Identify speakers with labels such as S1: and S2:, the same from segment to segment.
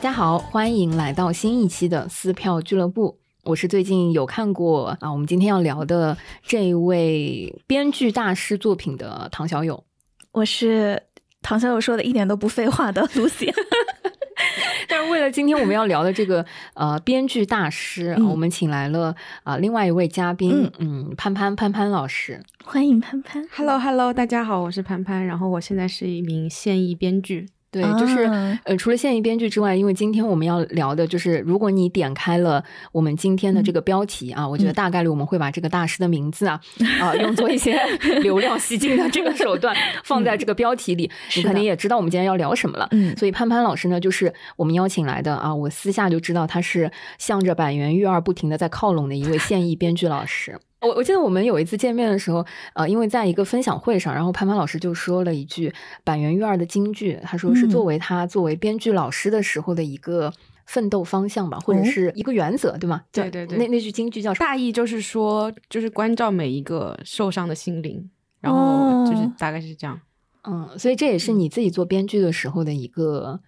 S1: 大家好，欢迎来到新一期的撕票俱乐部。我是最近有看过啊，我们今天要聊的这一位编剧大师作品的唐小友。
S2: 我是唐小友说的一点都不废话的 Lucy。
S1: 但是为了今天我们要聊的这个呃编剧大师，
S2: 嗯
S1: 我们请来了啊、另外一位嘉宾，
S2: 嗯
S1: 嗯，潘潘潘潘老师。
S2: 欢迎潘潘。
S3: Hello Hello，大家好，我是潘潘，然后我现在是一名现役编剧。
S1: 对，就是、
S2: 啊
S1: 呃，除了现役编剧之外，因为今天我们要聊的就是，如果你点开了我们今天的这个标题啊，我觉得大概率我们会把这个大师的名字啊，啊、用作一些 流量吸金的这个手段放在这个标题里，你肯定也知道我们今天要聊什么了。
S2: 嗯
S1: 所以潘潘老师呢，就是我们邀请来的啊，我私下就知道他是向着板垣育二不停的在靠拢的一位现役编剧老师。我我记得我们有一次见面的时候，呃，因为在一个分享会上，然后潘潘老师就说了一句板垣育二的京剧，他说是
S2: 嗯
S1: 作为他作为编剧老师的时候的一个奋斗方向吧，或者
S2: 哦
S1: 是一个原则，对吗？
S3: 对对对
S1: 那那句京剧叫什么？
S3: 大意就是说，就是关照每一个受伤的心灵，然后
S2: 哦
S3: 就是大概是这样。
S1: 嗯，所以这也是你自己做编剧的时候的一个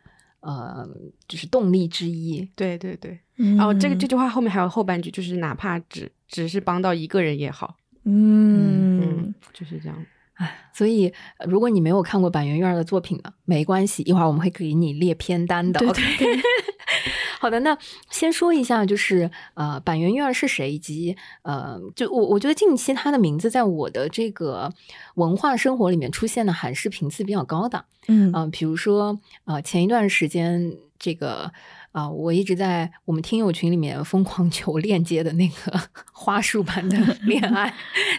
S1: 呃，就是动力之一。
S3: 对对对。
S2: 嗯
S3: 然后这个这句话后面还有后半句，就是哪怕只只是帮到一个人也好。
S2: 嗯
S3: 嗯，就是这样。
S1: 所以，呃如果你没有看过板垣育二的作品呢，没关系，一会儿我们会给你列片单的。
S2: 对
S1: OK，好的，那先说一下，就是呃，板垣育二是谁，以及呃，就我我觉得近期他的名字在我的这个文化生活里面出现的还是频次比较高的。
S2: 嗯
S1: 嗯、比如说呃，前一段时间这个。啊、我一直在我们听友群里面疯狂 求链接的那个 花束般的 恋爱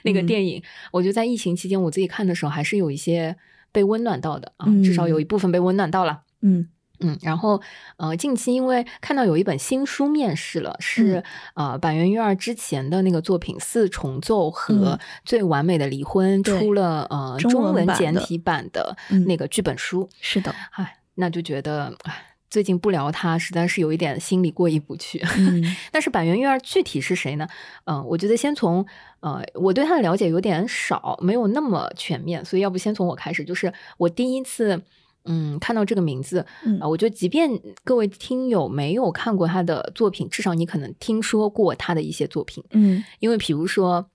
S1: 那个
S2: 嗯
S1: 电影，我觉得在疫情期间我自己看的时候，还是有一些被温暖到的啊，
S2: 嗯
S1: 至少有一部分被温暖到了。
S2: 嗯
S1: 嗯，然后呃，近期因为看到有一本新书面世了，是、呃板垣育二之前的那个作品《四重奏》和
S2: 嗯《
S1: 最完美的离婚》
S2: 对
S1: 出了呃
S2: 中
S1: 中
S2: 文
S1: 简体版的
S2: 嗯
S1: 那个剧本书，
S2: 是的。
S1: 哎，那就觉得唉。最近不聊他，实在是有一点心里过意不去。
S2: 嗯
S1: 但是板垣育二具体是谁呢？嗯、我觉得先从呃，我对他的了解有点少，没有那么全面，所以要不先从我开始。就是我第一次嗯看到这个名字，
S2: 嗯
S1: 啊，我觉得即便各位听友没有看过他的作品，至少你可能听说过他的一些作品，
S2: 嗯，
S1: 因为比如说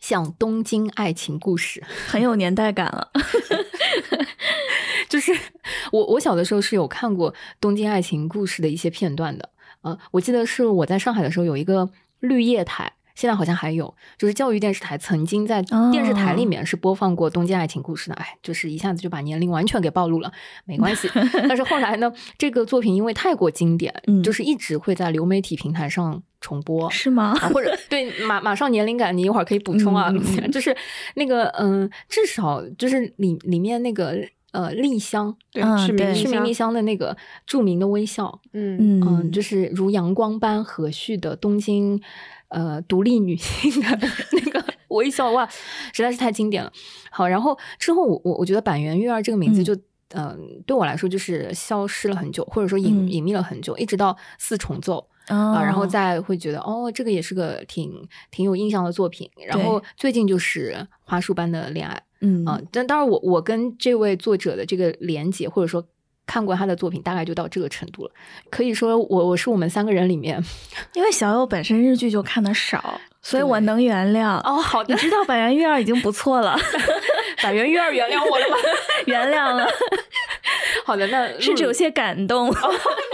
S1: 像《东京爱情故事》，
S2: 很有年代感了。
S1: 就是我我小的时候是有看过《东京爱情故事》的一些片段的，呃，我记得是我在上海的时候有一个绿叶台。现在好像还有，就是教育电视台曾经在电视台里面是播放过《东京爱情故事》的，哎，就是一下子就把年龄完全给暴露了，没关系。但是后来呢，这个作品因为太过经典，
S2: 嗯
S1: 就是一直会在流媒体平台上重播，
S2: 是吗？
S1: 啊，或者 对马马上年龄感，你一会儿可以补充啊，
S2: 嗯嗯嗯
S1: 就是那个嗯，至少就是里里面那个呃丽香
S3: 对，
S2: 嗯
S3: 是
S2: 对。
S3: 明星
S1: 是明丽香的那个著名的微笑，
S3: 嗯。
S1: 嗯，
S2: 嗯，
S1: 就是如阳光般和煦的东京呃独立女性的 那个微笑，哇，实在是太经典了。好，然后之后我我我觉得板垣育二这个名字
S2: 嗯。
S1: 就。嗯、对我来说就是消失了很久，或者说隐
S2: 嗯。
S1: 隐秘了很久，一直到四重奏，
S2: 啊
S1: 啊，然后再会觉得哦，这个也是个挺挺有印象的作品。然后最近就是《花束般的恋爱》
S2: 嗯
S1: 啊，但当然我我跟这位作者的这个连接，或者说看过他的作品，大概就到这个程度了。可以说我我是我们三个人里面
S2: 因为小友本身日剧就看的少，所以我能原谅。
S1: 哦，好
S2: 你知道板垣育二已经不错了，
S1: 板垣育二原谅我了吗？
S2: 原谅了，
S1: 好的，那
S2: 甚至有些感动。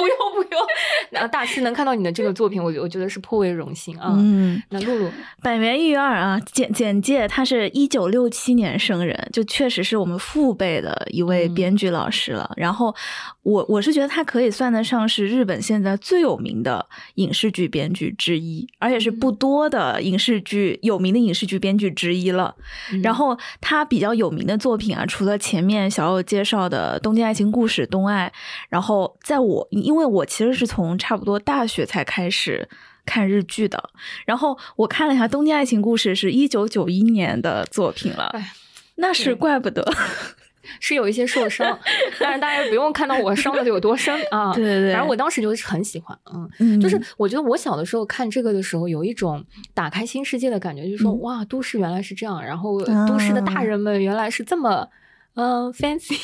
S1: 不用不用，那大师能看到你的这个作品，我我觉得是颇为荣幸啊。
S2: 嗯，
S1: 那露露，
S2: 百元育二啊，简简介，他是一九六七年生人，就确实是我们父辈的一位
S1: 嗯
S2: 编剧老师了。然后我我是觉得他可以算得上是日本现在最有名的影视剧编剧之一，而且是不多的影视剧有名的影视剧编剧之一了。
S1: 嗯
S2: 然后他比较有名的作品啊，除了前面小友介绍的《东京爱情故事》《东爱》，然后在我因为我其实是从差不多大学才开始看日剧的，然后我看了一下《东京爱情故事》是一九九一年的作品了
S1: 哎，
S2: 那是怪不得，
S1: 是有一些受伤，但是大家不用看到我伤的有多深 啊。
S2: 对对对，
S1: 反正我当时就是很喜欢，嗯，
S2: 嗯
S1: 就是我觉得我小的时候看这个的时候，有一种打开新世界的感觉，就是说、
S2: 嗯
S1: 哇，都市原来是这样，然后都市的大人们原来是这么嗯，fancy，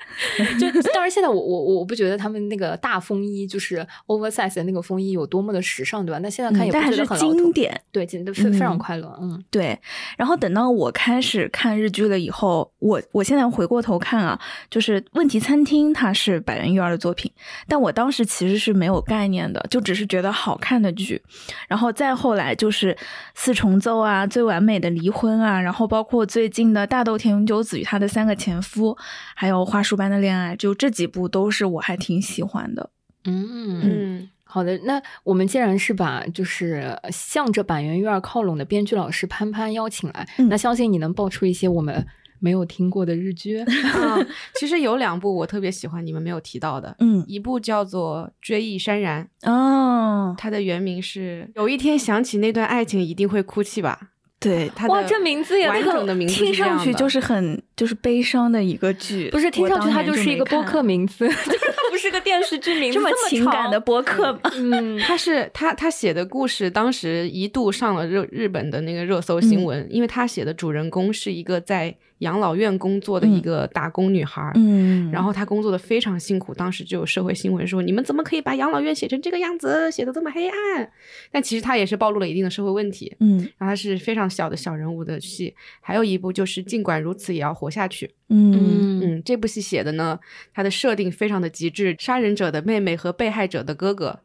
S1: 就当然现在我我我不觉得他们那个大风衣就是 oversize 的那个风衣有多么的时尚，对吧？那现在看也不
S2: 但还是
S1: 觉得很
S2: 经，典。
S1: 对，非非常
S2: 嗯
S1: 快乐，嗯
S2: 对，然后等到我开始看日剧了以后，我我现在回过头看啊，就是《问题餐厅》它是百元育儿的作品，但我当时其实是没有概念的，就只是觉得好看的剧。然后再后来就是《四重奏》啊，《最完美的离婚》啊，然后包括最近的《大豆田永久子与他的三个前夫》，还有《花束般的恋爱》，就这几部都是我还挺喜欢的。
S1: 嗯
S3: 嗯，
S1: 好的，那我们既然是把就是向着板垣育儿靠拢的编剧老师潘潘邀请来，
S2: 嗯
S1: 那相信你能爆出一些我们没有听过的日剧。
S3: 啊，其实有两部我特别喜欢，你们没有提到的，
S2: 嗯，
S3: 一部叫做《追忆潸然》，
S2: 哦，
S3: 它的原名是“有一天想起那段爱情一定会哭泣吧
S2: 对”，，
S1: 哇，
S3: 它的
S1: 这名字也
S3: 完
S1: 特
S3: 整的名字
S2: 听上去就是很就是悲伤的一个剧，
S1: 不是听上去它就是一个播客名字，就是它不是个电视剧名字，
S2: 这么情感的播客吗？
S1: 嗯，
S3: 他是他他写的故事，当时一度上了日日本的那个热搜新闻，因为他写的主人公是一个在养老院工作的一个打工女孩，
S2: 嗯
S3: 然后她工作的非常辛苦，当时就有社会新闻说你们怎么可以把养老院写成这个样子，写的这么黑暗？但其实她也是暴露了一定的社会问题。
S2: 嗯
S3: 然后她是非常小的小人物的戏，还有一部就是尽管如此也要活下去。
S2: 嗯
S1: 嗯
S3: 嗯，这部戏写的呢，它的设定非常的极致，杀人者的妹妹和被害者的哥哥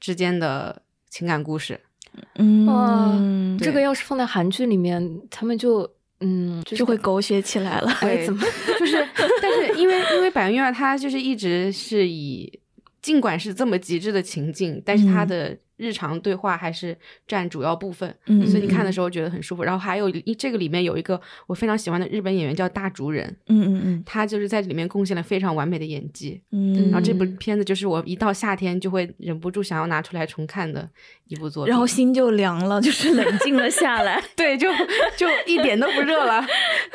S3: 之间的情感故事。
S2: 嗯，
S1: 这个要是放在韩剧里面，他们就嗯就
S2: 就会狗血起来了。
S1: 哎
S3: 对
S1: 怎么
S3: 就是，但是因为因为百元院它就是一直是以，尽管是这么极致的情境，但是它
S2: 嗯
S3: 的日常对话还是占主要部分，
S2: 嗯
S3: 所以你看的
S2: 嗯
S3: 时候觉得很舒服。然后还有一这个里面有一个我非常喜欢的日本演员叫大竹人，
S2: 嗯嗯嗯
S3: 他就是在里面贡献了非常完美的演技。
S2: 嗯
S3: 然后这部
S1: 嗯
S3: 片子就是我一到夏天就会忍不住想要拿出来重看的一部作品。
S2: 然后心就凉了，就是冷静了下来。
S3: 对，就就一点都不热了。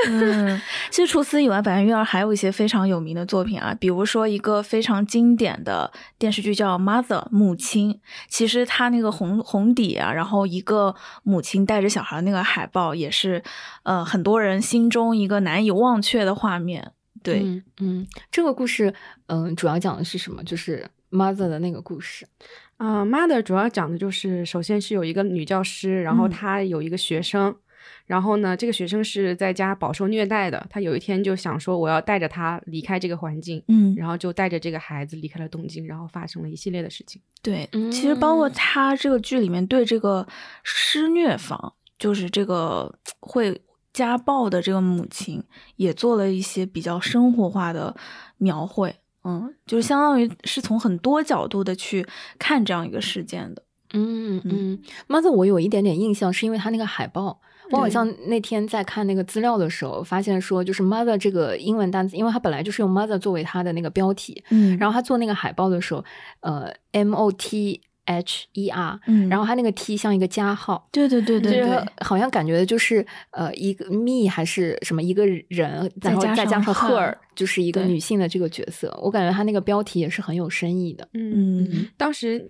S2: 嗯，其实除此以外，百元育儿还有一些非常有名的作品啊，比如说一个非常经典的电视剧叫《Mother》母亲，其实它那个红红底啊，然后一个母亲带着小孩那个海报，也是呃很多人心中一个难以忘却的画面。对，
S1: 嗯嗯，这个故事嗯、主要讲的是什么？就是 mother 的那个故事。
S3: 啊、m o t h e r 主要讲的就是，首先是有一个女教师，然后
S2: 嗯
S3: 她有一个学生，然后呢，这个学生是在家饱受虐待的，他有一天就想说，我要带着他离开这个环境，
S2: 嗯，
S3: 然后就带着这个孩子离开了东京，然后发生了一系列的事情。
S2: 对，其实包括
S1: 嗯
S2: 他这个剧里面对这个施虐方，就是这个会家暴的这个母亲，也做了一些比较生活化的描绘。嗯，就是相当于是从很多角度的去看这样一个事件的。
S1: 嗯嗯，mother 我有一点点印象，是因为它那个海报。我好像那天在看那个资料的时候，发现说就是 mother 这个英文单词，因为它本来就是用 mother 作为它的那个标题，
S2: 嗯。
S1: 然后他做那个海报的时候，呃，M O T H E R，
S2: 嗯，
S1: 然后他那个 T 像一个加号，
S2: 对对对对
S1: 就是
S2: 对，
S1: 好像感觉就是呃一个 me 还是什么一个人，然后
S2: 再加
S1: 再加上
S2: 上 her
S1: her，就是一个女性的这个角色，我感觉他那个标题也是很有深意的。
S2: 嗯。
S3: 当时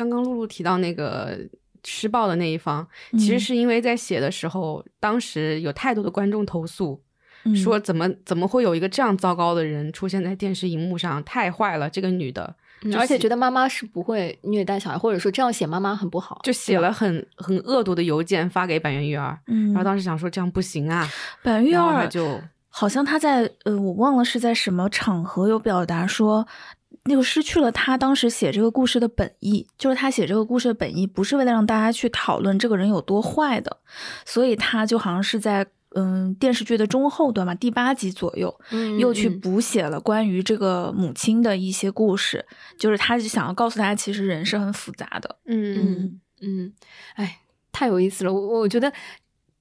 S3: 刚刚露露提到那个施暴的那一方，其实
S2: 嗯
S3: 是因为在写的时候，当时有太多的观众投诉，
S2: 嗯
S3: 说怎么怎么会有一个这样糟糕的人出现在电视荧幕上，太坏了，这个女的。
S1: 而且觉得妈妈是不会虐待小孩，或者说这样写妈妈很不好，
S3: 就写了很很恶毒的邮件发给板垣育儿，
S2: 嗯，
S3: 然后当时想说这样不行啊，
S2: 板育
S3: 然后他
S2: 二
S3: 就
S2: 好像他在呃，我忘了是在什么场合有表达说，那个失去了他当时写这个故事的本意，就是他写这个故事的本意不是为了让大家去讨论这个人有多坏的，所以他就好像是在嗯电视剧的中后段嘛，第八集左右，
S1: 嗯
S2: 又去
S1: 嗯
S2: 补写了关于这个母亲的一些故事，就是他就想要告诉大家，其实人是很复杂的。
S3: 嗯
S1: 嗯嗯，哎，太有意思了，我我觉得。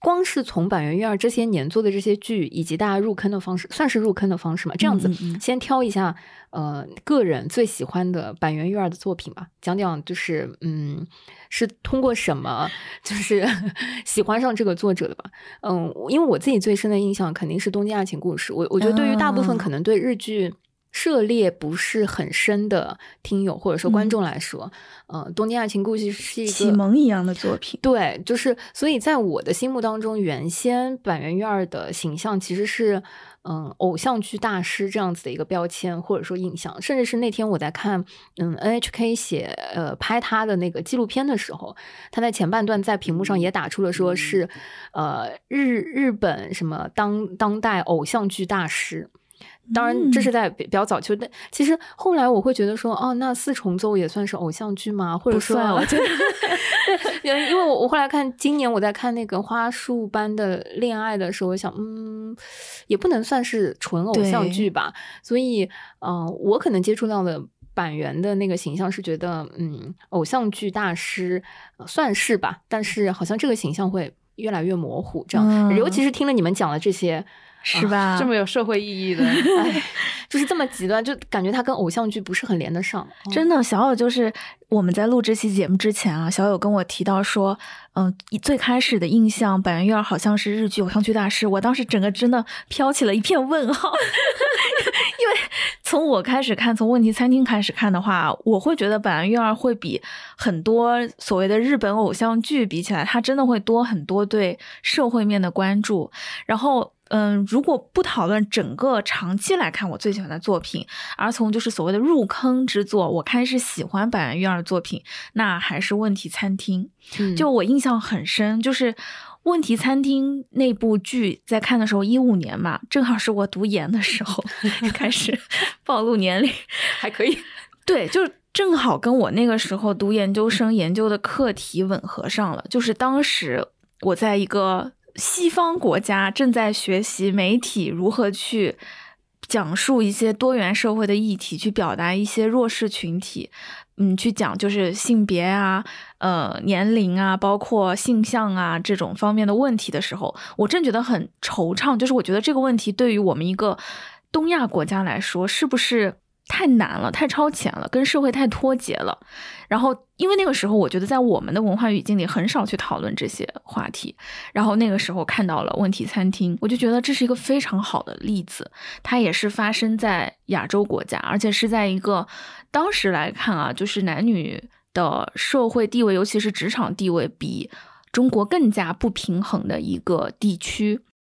S1: 光是从板垣育二这些年做的这些剧，以及大家入坑的方式，算是入坑的方式嘛？这样子，先挑一下，呃，个人最喜欢的板垣育二的作品吧，讲讲就是，嗯，是通过什么，就是 喜欢上这个作者的吧？嗯，因为我自己最深的印象肯定是《东京爱情故事》，我我觉得对于大部分
S2: 啊
S1: 可能对日剧涉猎不是很深的听友或者说观众来说，呃，《东京爱情故事》是一个
S2: 启蒙一样的作品。
S1: 对，就是所以在我的心目当中，原先板垣院的形象其实是嗯偶像剧大师这样子的一个标签或者说印象，甚至是那天我在看嗯 NHK 写呃拍他的那个纪录片的时候，他在前半段在屏幕上也打出了说是呃日日本什么当当代偶像剧大师。当然，这是在比较早期。但其实后来我会觉得说，哦，那四重奏也算是偶像剧吗？或者说，
S2: 我觉得，
S1: 对，因为我我后来看今年我在看那个花束般的恋爱的时候，我想，嗯，也不能算是纯偶像剧吧。所以，嗯，我可能接触到的板垣的那个形象是觉得，嗯，偶像剧大师算是吧，但是好像这个形象会越来越模糊。这样，尤其是听了你们讲的这些。
S2: 是吧？
S3: 这么有社会意义的，
S1: 哎，就是这么极端，就感觉它跟偶像剧不是很连得上。
S2: 真的，小友就是我们在录这期节目之前啊，小友跟我提到说，嗯，最开始的印象，板垣瑞好像是日剧偶像剧大师。我当时整个真的飘起了一片问号，因为从我开始看，从问题餐厅开始看的话，我会觉得板垣瑞会比很多所谓的日本偶像剧比起来，他真的会多很多对社会面的关注，然后。嗯，如果不讨论整个长期来看，我最喜欢的作品，而从就是所谓的入坑之作，我开始喜欢板垣瑞二的作品，那还是《问题餐厅》。就我印象很深，就是《问题餐厅》那部剧，在看的时候，一五年嘛，正好是我读研的时候，开始 暴露年龄，
S1: 还可以。
S2: 对，就是正好跟我那个时候读研究生研究的课题吻合上了，就是当时我在一个。西方国家正在学习媒体如何去讲述一些多元社会的议题，去表达一些弱势群体，嗯，去讲就是性别啊、呃年龄啊、包括性向啊这种方面的问题的时候，我真觉得很惆怅。就是我觉得这个问题对于我们一个东亚国家来说，是不是？太难了，太超前了，跟社会太脱节了。然后，因为那个时候，我觉得在我们的文化语境里很少去讨论这些话题。然后那个时候看到了问题餐厅，我就觉得这是一个非常好的例子。它也是发生在亚洲国家，而且是在一个当时来看啊，就是男女的社会地位，尤其是职场地位，比中国更加不平衡的一个地区。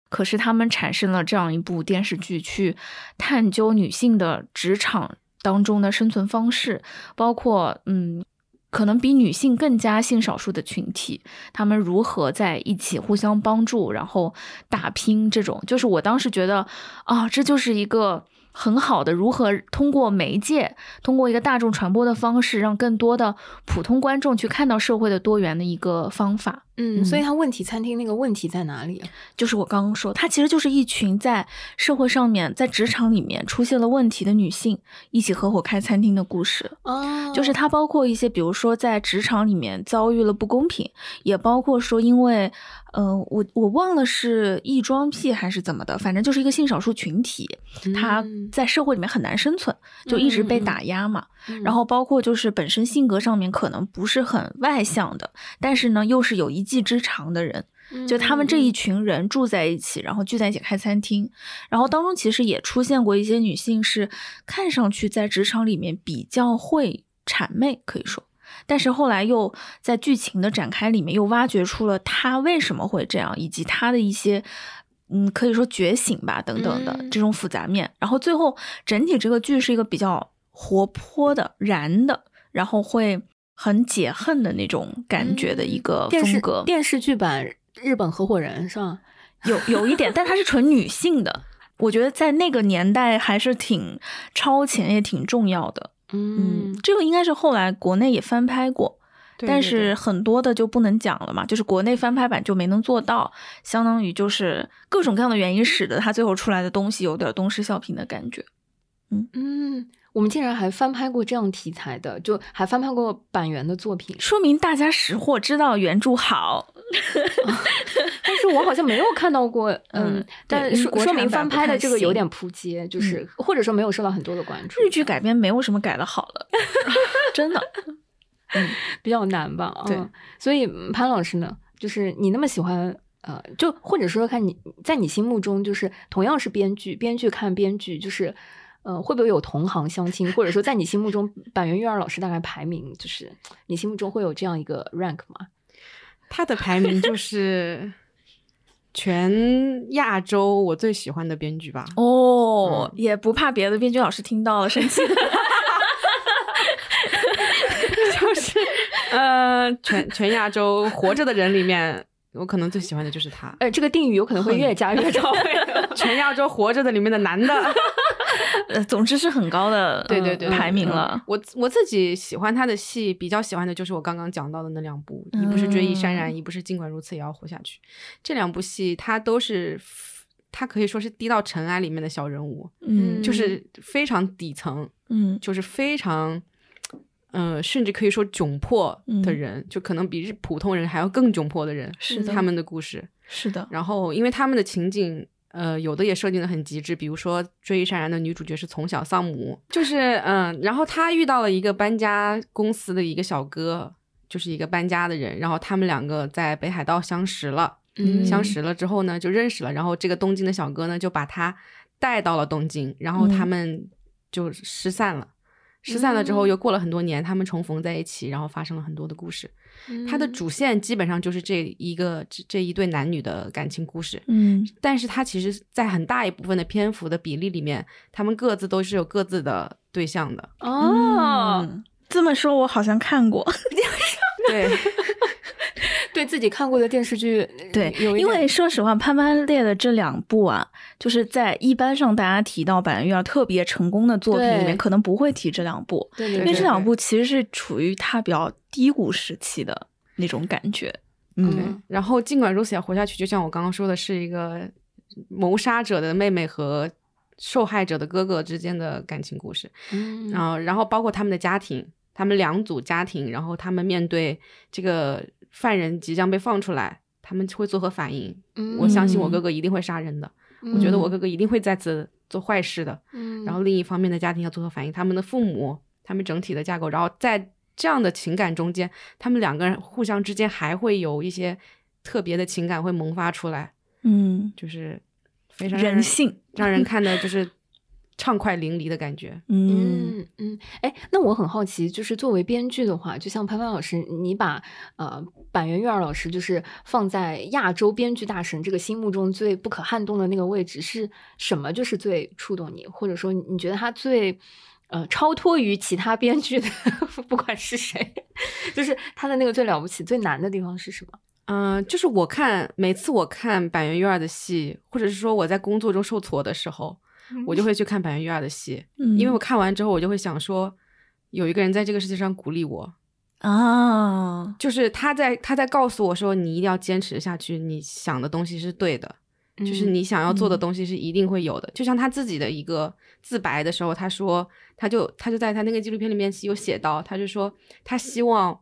S2: 可是他们产生了这样一部电视剧，去探究女性的职场当中的生存方式，包括嗯，可能比女性更加性少数的群体，他们如何在一起互相帮助，然后打拼。这种就是我当时觉得啊，这就是一个。很好的，如何通过媒介，通过一个大众传播的方式，让更多的普通观众去看到社会的多元的一个方法。
S1: 嗯，所以它问题餐厅那个问题在哪里？
S2: 就是我刚刚说，它其实就是一群在社会上面，在职场里面出现了问题的女性一起合伙开餐厅的故事。
S1: 哦，
S2: 就是它包括一些，比如说在职场里面遭遇了不公平，也包括说因为。呃，我我忘了是异装癖还是怎么的，反正就是一个性少数群体，他在社会里面很难生存，就一直被打压嘛。然后包括就是本身性格上面可能不是很外向的，但是呢又是有一技之长的人，就他们这一群人住在一起，然后聚在一起开餐厅，然后当中其实也出现过一些女性是看上去在职场里面比较会谄媚，可以说。但是后来又在剧情的展开里面又挖掘出了她为什么会这样，以及她的一些，嗯，可以说觉醒吧等等的这种复杂面。然后最后整体这个剧是一个比较活泼的、燃的，然后会很解恨的那种感觉的一个风格。
S1: 电视剧版《日本合伙人》是吧？
S2: 有有一点，但它是纯女性的，我觉得在那个年代还是挺超前，也挺重要的。
S1: 嗯，
S2: 这个应该是后来国内也翻拍过，但是很多的就不能讲了嘛，就是国内翻拍版就没能做到，相当于就是各种各样的原因使得它最后出来的东西有点东施效颦的感觉。
S1: 嗯嗯，我们竟然还翻拍过这样题材的，就还翻拍过板垣的作品，
S2: 说明大家识货，知道原著好。
S1: 但是我好像没有看到过，嗯，但说说明翻拍的这个有点扑街，就是或者说没有受到很多的关注。
S2: 日剧改编没有什么改的好的，真的，
S1: 嗯，比较难吧？
S2: 对，
S1: 所以潘老师呢，就是你那么喜欢，呃，就或者说看你在你心目中，就是同样是编剧，编剧看编剧，就是。呃，会不会有同行相亲，或者说在你心目中，板垣育二老师大概排名就是你心目中会有这样一个 rank 吗？
S3: 他的排名就是 全亚洲我最喜欢的编剧吧。
S2: 哦，也不怕别的编剧老师听到了生气。
S3: 就是呃，全全亚洲活着的人里面，我可能最喜欢的就是他。
S1: 哎，这个定语有可能会越加越 到位。
S3: 全亚洲活着的里面的男的，
S2: 呃，总之是很高的，
S3: 对对对，
S2: 排名了。
S3: 我我自己喜欢他的戏，比较喜欢的就是我刚刚讲到的那两部，一部是《追忆潸然》，一部是《尽管如此也要活下去》。这两部戏，他都是他可以说是低到尘埃里面的小人物，
S2: 嗯，
S3: 就是非常底层，
S2: 嗯，
S3: 就是非常。嗯，甚至可以说窘迫的人，就可能比普通人还要更窘迫的人，
S2: 是
S3: 他们的故事，
S2: 是的。
S3: 然后，因为他们的情景，呃，有的也设定的很极致，比如说《追忆潸然》的女主角是从小丧母，就是嗯，然后她遇到了一个搬家公司的一个小哥，就是一个搬家的人，然后他们两个在北海道相识了，
S1: 嗯，
S3: 相识了之后呢，就认识了，然后这个东京的小哥呢，就把他带到了东京，然后他们就失散了。失散了之后，又过了很多年，他们重逢在一起，然后发生了很多的故事。它的主线基本上就是这一个这这一对男女的感情故事。
S2: 嗯，
S3: 但是它其实，在很大一部分的篇幅的比例里面，他们各自都是有各自的对象的。
S1: 哦，
S2: 这么说，我好像看过。
S3: 对。
S1: 对自己看过的电视剧，
S2: 对，因为说实话，潘潘列的这两部啊，就是在一般上大家提到板垣育特别成功的作品里面，可能不会提这两部，
S1: 对，
S2: 因为这两部其实是处于他比较低谷时期的那种感觉。
S3: 嗯，然后尽管如此要活下去，就像我刚刚说的，是一个谋杀者的妹妹和受害者的哥哥之间的感情故事。
S1: 嗯，
S3: 然后，然后包括他们的家庭，他们两组家庭，然后他们面对这个。犯人即将被放出来，他们会作何反应？我相信我哥哥一定会杀人的。我觉得我哥哥一定会再次做坏事的。然后另一方面的家庭要作何反应？他们的父母，他们整体的架构，然后在这样的情感中间，他们两个人互相之间还会有一些特别的情感会萌发出来。
S2: 嗯，
S3: 就是非常
S2: 人性，
S3: 让人 看的就是。畅快淋漓的感觉，
S1: 嗯嗯，哎，那我很好奇，就是作为编剧的话，就像潘潘老师，你把呃板垣育二老师就是放在亚洲编剧大神这个心目中最不可撼动的那个位置，是什么？就是最触动你，或者说你觉得他最呃超脱于其他编剧的，不管是谁，就是他的那个最了不起、最难的地方是什么？
S3: 嗯，就是我看每次我看板垣育二的戏，或者是说我在工作中受挫的时候。我就会去看板垣育二的戏，因为我看完之后，我就会想说，有一个人在这个世界上鼓励我
S2: 啊，
S3: 就是他在他在告诉我说，你一定要坚持下去，你想的东西是对的，就是你想要做的东西是一定会有的。就像他自己的一个自白的时候，他说，他就他就在他那个纪录片里面有写到，他就说他希望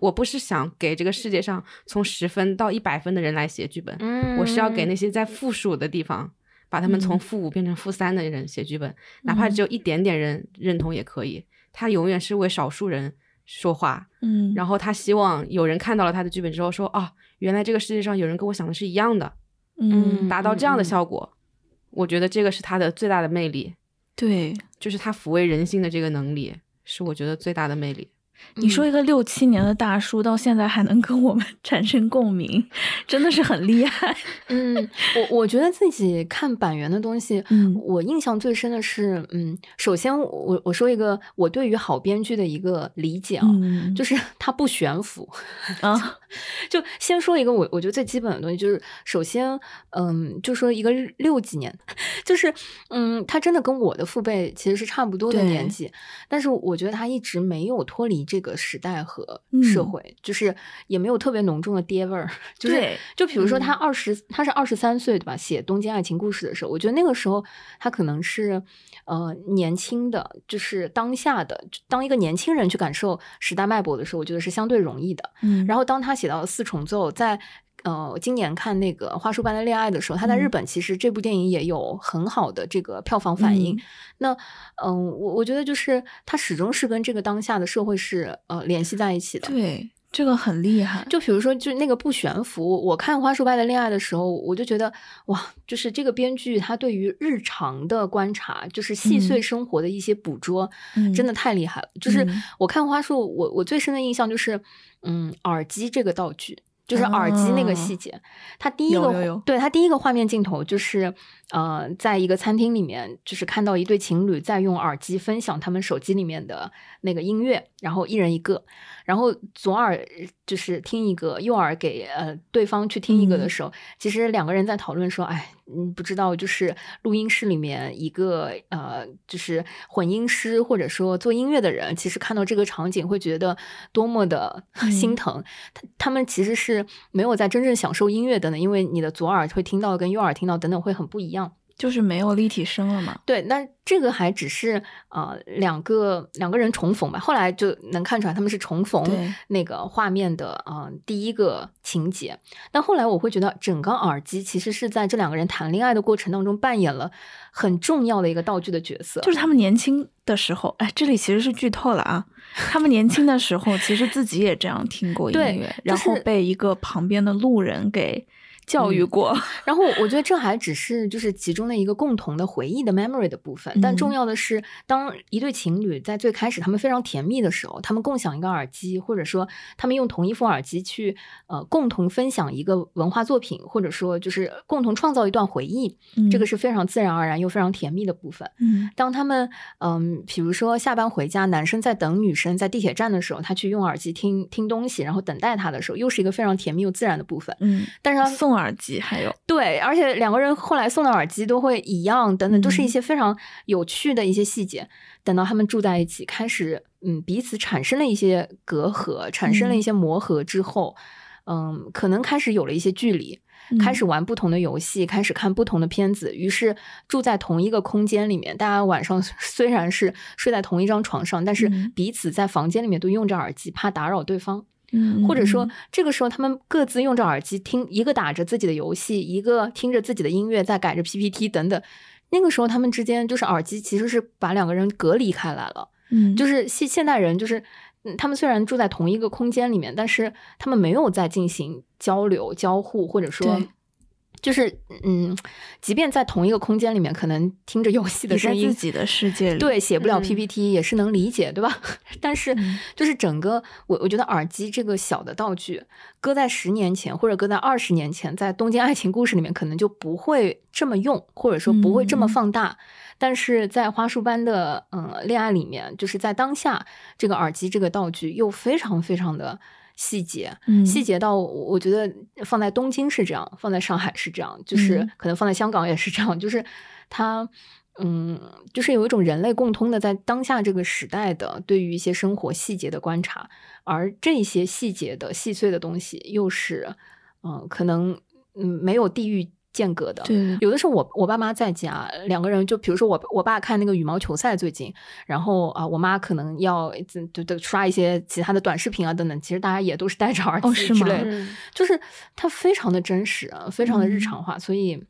S3: 我不是想给这个世界上从十分到一百分的人来写剧本，我是要给那些在负数的地方。把他们从负五变成负三的人写剧本，哪怕只有一点点人认同也可以。他永远是为少数人说话，
S2: 嗯。
S3: 然后他希望有人看到了他的剧本之后说：“啊，原来这个世界上有人跟我想的是一样的。”
S2: 嗯，
S3: 达到这样的效果，我觉得这个是他的最大的魅力。
S2: 对，
S3: 就是他抚慰人心的这个能力，是我觉得最大的魅力。
S2: 你说一个六七年的大叔到现在还能跟我们 产生共鸣，真的是很厉害。
S1: 嗯，我我觉得自己看板垣的东西，
S2: 嗯，
S1: 我印象最深的是，嗯，首先我我说一个我对于好编剧的一个理解啊，就是他不悬浮
S2: 啊。
S1: 就先说一个我我觉得最基本的东西，就是首先，嗯，就说一个六几年，就是嗯，他真的跟我的父辈其实是差不多的年纪，但是我觉得他一直没有脱离。这个时代和社会，就是也没有特别浓重的爹味儿。就是就比如说，他二十，他是二十三岁，对吧？写《东京爱情故事》的时候，我觉得那个时候他可能是呃年轻的，就是当下的，当一个年轻人去感受时代脉搏的时候，我觉得是相对容易的。
S2: 嗯，
S1: 然后当他写到四重奏，在呃今年看那个《花束般的恋爱》的时候，他在日本其实这部电影也有很好的这个票房反应。那嗯，我我觉得就是他始终是跟这个当下的社会是呃联系在一起的。
S2: 对，这个很厉害。
S1: 就比如说，就那个不悬浮，我看《花束般的恋爱》的时候，我就觉得哇，就是这个编剧他对于日常的观察，就是细碎生活的一些捕捉，真的太厉害了。就是我看《花束》，我我最深的印象就是，嗯，耳机这个道具。就是耳机那个细节，他第一个对他第一个画面镜头就是，呃，在一个餐厅里面，就是看到一对情侣在用耳机分享他们手机里面的那个音乐，然后一人一个，然后左耳就是听一个，右耳给呃对方去听一个的时候，其实两个人在讨论说，哎。嗯，不知道，就是录音室里面一个呃，就是混音师或者说做音乐的人，其实看到这个场景会觉得多么的心疼。他他们其实是没有在真正享受音乐的呢，因为你的左耳会听到跟右耳听到等等会很不一样。
S2: 就是没有立体声了嘛？
S1: 对，那这个还只是呃两个两个人重逢吧。后来就能看出来他们是重逢那个画面的啊第一个情节。但后来我会觉得，整个耳机其实是在这两个人谈恋爱的过程当中扮演了很重要的一个道具的角色。
S2: 就是他们年轻的时候，哎，这里其实是剧透了啊。他们年轻的时候其实自己也这样听过音乐，然后被一个旁边的路人给。教育过，
S1: 然后我觉得这还只是就是其中的一个共同的回忆的 memory 的部分，但重要的是，当一对情侣在最开始他们非常甜蜜的时候，他们共享一个耳机，或者说他们用同一副耳机去呃共同分享一个文化作品，或者说就是共同创造一段回忆，这个是非常自然而然又非常甜蜜的部分。
S2: 嗯，
S1: 当他们嗯，比如说下班回家，男生在等女生在地铁站的时候，他去用耳机听听东西，然后等待他的时候，又是一个非常甜蜜又自然的部分。
S2: 嗯，
S1: 但是他
S2: 送。耳机还有
S1: 对，而且两个人后来送的耳机都会一样，等等，都是一些非常有趣的一些细节。等到他们住在一起，开始嗯彼此产生了一些隔阂，产生了一些磨合之后，嗯，可能开始有了一些距离，开始玩不同的游戏，开始看不同的片子。于是住在同一个空间里面，大家晚上 虽然是睡在同一张床上，但是彼此在房间里面都用着耳机，怕打扰对方。或者说，这个时候他们各自用着耳机听，一个打着自己的游戏，一个听着自己的音乐，在改着 PPT 等等。那个时候他们之间就是耳机其实是把两个人隔离开来了。
S2: 嗯，
S1: 就是现现代人就是，他们虽然住在同一个空间里面，但是他们没有在进行交流、交互，或者说。就是嗯，即便在同一个空间里面，可能听着游戏的声音，
S2: 自己的世界里，
S1: 对，写不了 PPT 也是能理解，对吧？但是就是整个我我觉得耳机这个小的道具，搁在十年前或者搁在二十年前，在东京爱情故事里面可能就不会这么用，或者说不会这么放大。但是在花束般的嗯恋爱里面，就是在当下，这个耳机这个道具又非常非常的。细节，细节到我觉得放在东京是这样，放在上海是这样，就是可能放在香港也是这样，就是它，嗯，就是有一种人类共通的在当下这个时代的对于一些生活细节的观察，而这些细节的细碎的东西又是，嗯，可能嗯没有地域。间隔的，
S2: 对，
S1: 有的时候我我爸妈在家，两个人就比如说我我爸看那个羽毛球赛最近，然后啊我妈可能要就就刷一些其他的短视频啊等等，其实大家也都是戴着耳机之类的，就是它非常的真实，非常的日常化，所以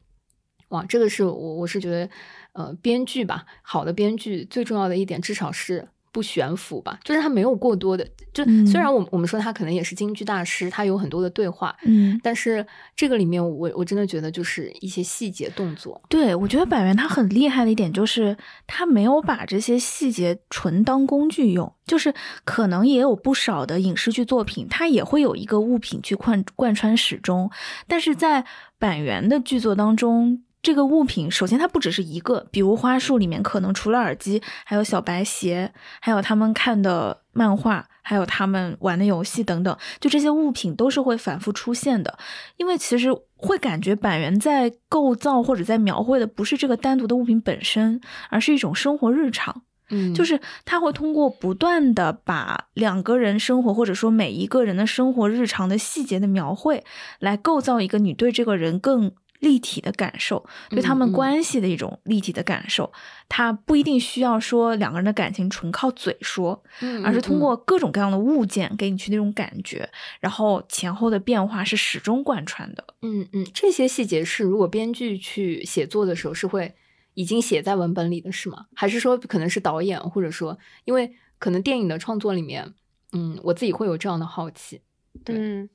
S1: 哇，这个是我我是觉得呃编剧吧，好的编剧最重要的一点，至少是。不悬浮吧，就是他没有过多的，就虽然我我们说他可能也是京剧大师，他有很多的对话，
S2: 嗯，
S1: 但是这个里面我我真的觉得就是一些细节动作。
S2: 对，我觉得百元他很厉害的一点就是他没有把这些细节纯当工具用，就是可能也有不少的影视剧作品，它也会有一个物品去贯贯穿始终，但是在板垣的剧作当中。这个物品首先它不只是一个，比如花束里面可能除了耳机，还有小白鞋，还有他们看的漫画，还有他们玩的游戏等等，就这些物品都是会反复出现的。因为其实会感觉板垣在构造或者在描绘的不是这个单独的物品本身，而是一种生活日常。
S1: 嗯，
S2: 就是他会通过不断的把两个人生活或者说每一个人的生活日常的细节的描绘，来构造一个你对这个人更。立体的感受，对他们关系的一种立体的感受，他不一定需要说两个人的感情纯靠嘴说，而是通过各种各样的物件给你去那种感觉，然后前后的变化是始终贯穿的。
S1: 嗯嗯，这些细节是如果编剧去写作的时候是会已经写在文本里的是吗？还是说可能是导演或者说因为可能电影的创作里面，嗯，我自己会有这样的好奇。对，
S3: 嗯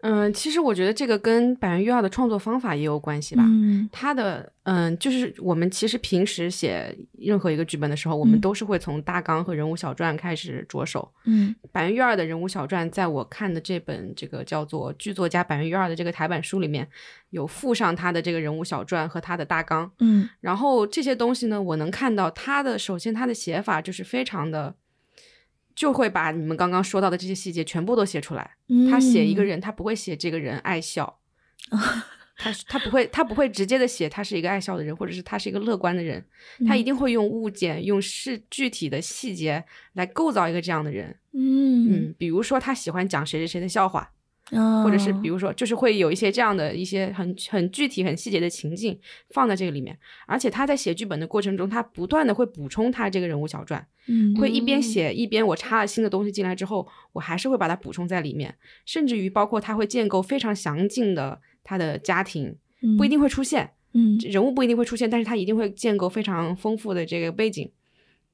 S3: 嗯，其实我觉得这个跟百元月二的创作方法也有关系吧。
S2: 嗯
S3: 他的嗯，就是我们其实平时写任何一个剧本的时候，我们
S2: 嗯
S3: 都是会从大纲和人物小传开始着手。
S2: 嗯
S3: 百元月二的人物小传，在我看的这本这个叫做《剧作家百元月二》的这个台版书里面，有附上他的这个人物小传和他的大纲。
S2: 嗯
S3: 然后这些东西呢，我能看到他的，首先他的写法就是非常的，就会把你们刚刚说到的这些细节全部都写出来。
S2: 嗯，
S3: 他写一个人，他不会写这个人爱笑，他他不会他不会直接的写他是一个爱笑的人，或者是他是一个乐观的人，他一定会用物件、用是具体的细节来构造一个这样的人。
S2: 嗯。
S3: 嗯，比如说他喜欢讲谁谁谁的笑话，
S2: 嗯，
S3: 或者是比如说就是会有一些这样的一些很很具体、很细节的情境放在这个里面，而且他在写剧本的过程中，他不断的会补充他这个人物小传。
S2: 嗯
S3: 会一边
S1: 嗯
S3: 写一边我插了新的东西进来之后，我还是会把它补充在里面，甚至于包括他会建构非常详尽的他的家庭，不一定会出现
S2: 嗯
S3: 人物不一定会出现，但是他一定会建构非常丰富的这个背景。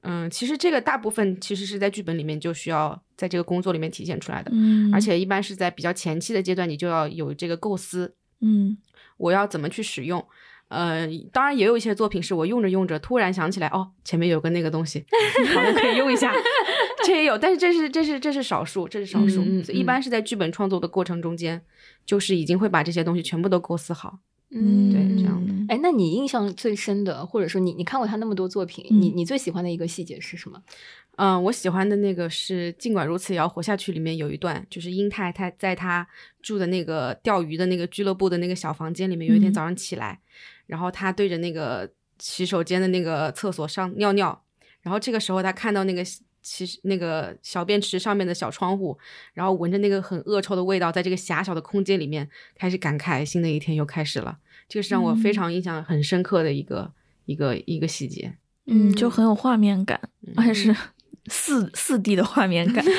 S3: 嗯，其实这个大部分其实是在剧本里面就需要在这个工作里面体现出来的，
S2: 嗯，
S3: 而且一般是在比较前期的阶段，你就要有这个构思，
S2: 嗯。
S3: 我要怎么去使用。呃，当然也有一些作品是我用着用着突然想起来，哦，前面有个那个东西，好像可以用一下，这也有，但是这是这是这是少数，这是少数，
S1: 嗯嗯
S3: 所以一般是在剧本创作的过程中间，就是已经会把这些东西全部都构思好。
S2: 嗯，
S3: 对这样的。
S1: 哎，那你印象最深的，或者说你你看过他那么多作品，你你最喜欢的一个细节是什么？
S3: 嗯、我喜欢的那个是《尽管如此也要活下去》里面有一段，就是英太太在他住的那个钓鱼的那个俱乐部的那个小房间里面，有一天
S2: 嗯。
S3: 早上起来，然后他对着那个洗手间的那个厕所上尿尿，然后这个时候他看到那个其实那个小便池上面的小窗户，然后闻着那个很恶臭的味道，在这个狭小的空间里面开始感慨新的一天又开始了，这个是让我非
S2: 嗯
S3: 常印象很深刻的一个、一个一个细节。
S2: 嗯，就很有画面感，
S3: 嗯
S2: 而且是四四 D 的画面感。